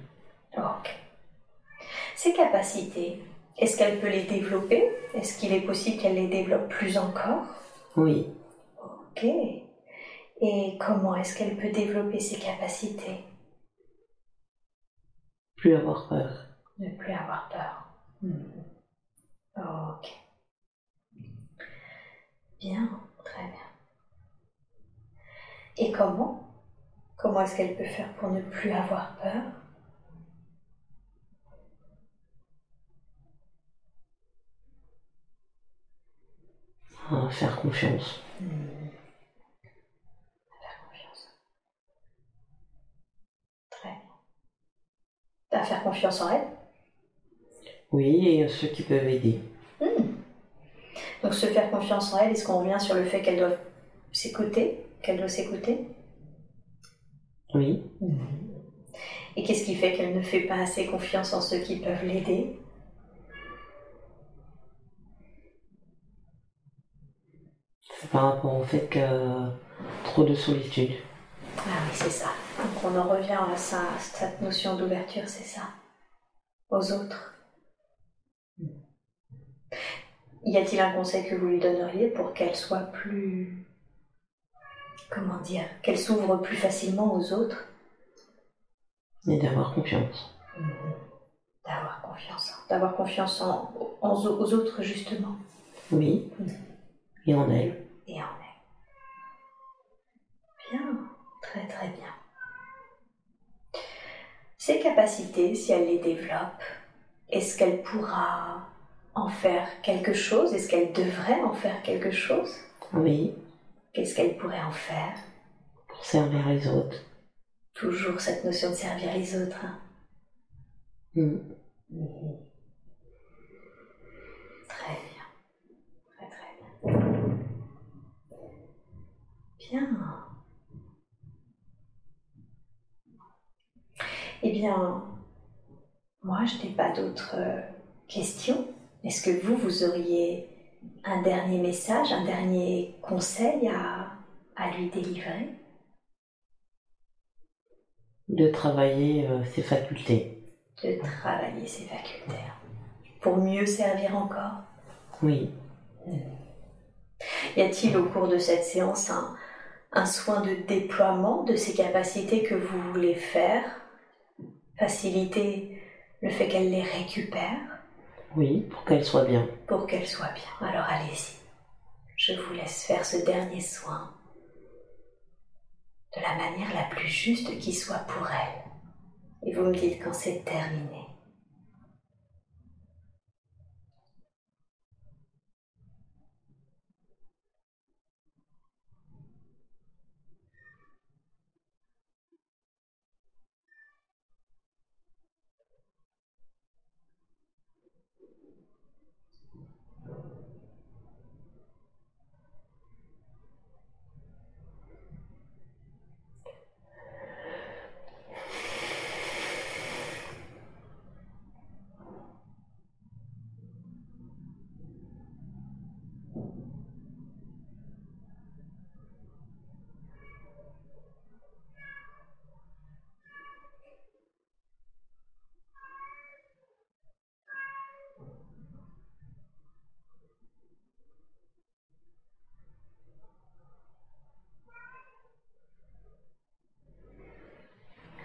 Ok. Ses capacités, est-ce qu'elle peut les développer? Est-ce qu'il est possible qu'elle les développe plus encore? Oui. Ok. Et comment est-ce qu'elle peut développer ses capacités? Plus avoir peur. Ne plus avoir peur. Hmm. Ok. Bien, très bien. Et comment Comment est-ce qu'elle peut faire pour ne plus avoir peur? À faire confiance. Hmm. Faire confiance. Très bien. à faire confiance en elle? Oui, et ceux qui peuvent aider. Donc se faire confiance en elle, est-ce qu'on revient sur le fait qu'elle doit s'écouter, qu'elle doit s'écouter? Oui. Et qu'est-ce qui fait qu'elle ne fait pas assez confiance en ceux qui peuvent l'aider? C'est par rapport au fait que trop de solitude. Ah oui, c'est ça. Donc on en revient à ça, à cette notion d'ouverture, c'est ça. Aux autres. Y a-t-il un conseil que vous lui donneriez pour qu'elle soit plus... Comment dire Qu'elle s'ouvre plus facilement aux autres? Et d'avoir confiance. D'avoir confiance. D'avoir confiance en, en- aux autres, justement. Oui. Et en elle. Et en elle. Bien. Très très bien. Ses capacités, si elle les développe, est-ce qu'elle pourra en faire quelque chose? Est-ce qu'elle devrait en faire quelque chose? Oui. Qu'est-ce qu'elle pourrait en faire? Pour servir les autres. Toujours cette notion de servir les autres. hein. Mm. Très bien. Très très bien. Bien. Eh bien, moi, je n'ai pas d'autres euh, questions. Est-ce que vous, vous auriez un dernier message, un dernier conseil à, à lui délivrer? De travailler euh, ses facultés. De travailler ses facultés. Pour mieux servir encore? Oui. Y a-t-il au cours de cette séance un, un soin de déploiement de ces capacités que vous voulez faire? Faciliter le fait qu'elle les récupère? Oui, pour qu'elle soit bien. pour qu'elle soit bien. Alors allez-y. Je vous laisse faire ce dernier soin de la manière la plus juste qui soit pour elle. Et vous me dites quand c'est terminé.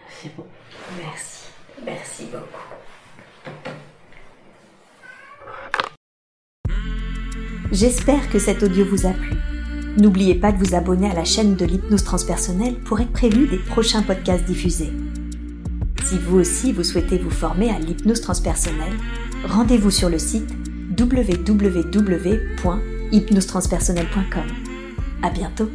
C'est bon. Merci. Merci beaucoup. J'espère que cet audio vous a plu. N'oubliez pas de vous abonner à la chaîne de l'hypnose transpersonnelle pour être prévenu des prochains podcasts diffusés. Si vous aussi vous souhaitez vous former à l'hypnose transpersonnelle, rendez-vous sur le site www.hypnosetranspersonnelle.com. À bientôt.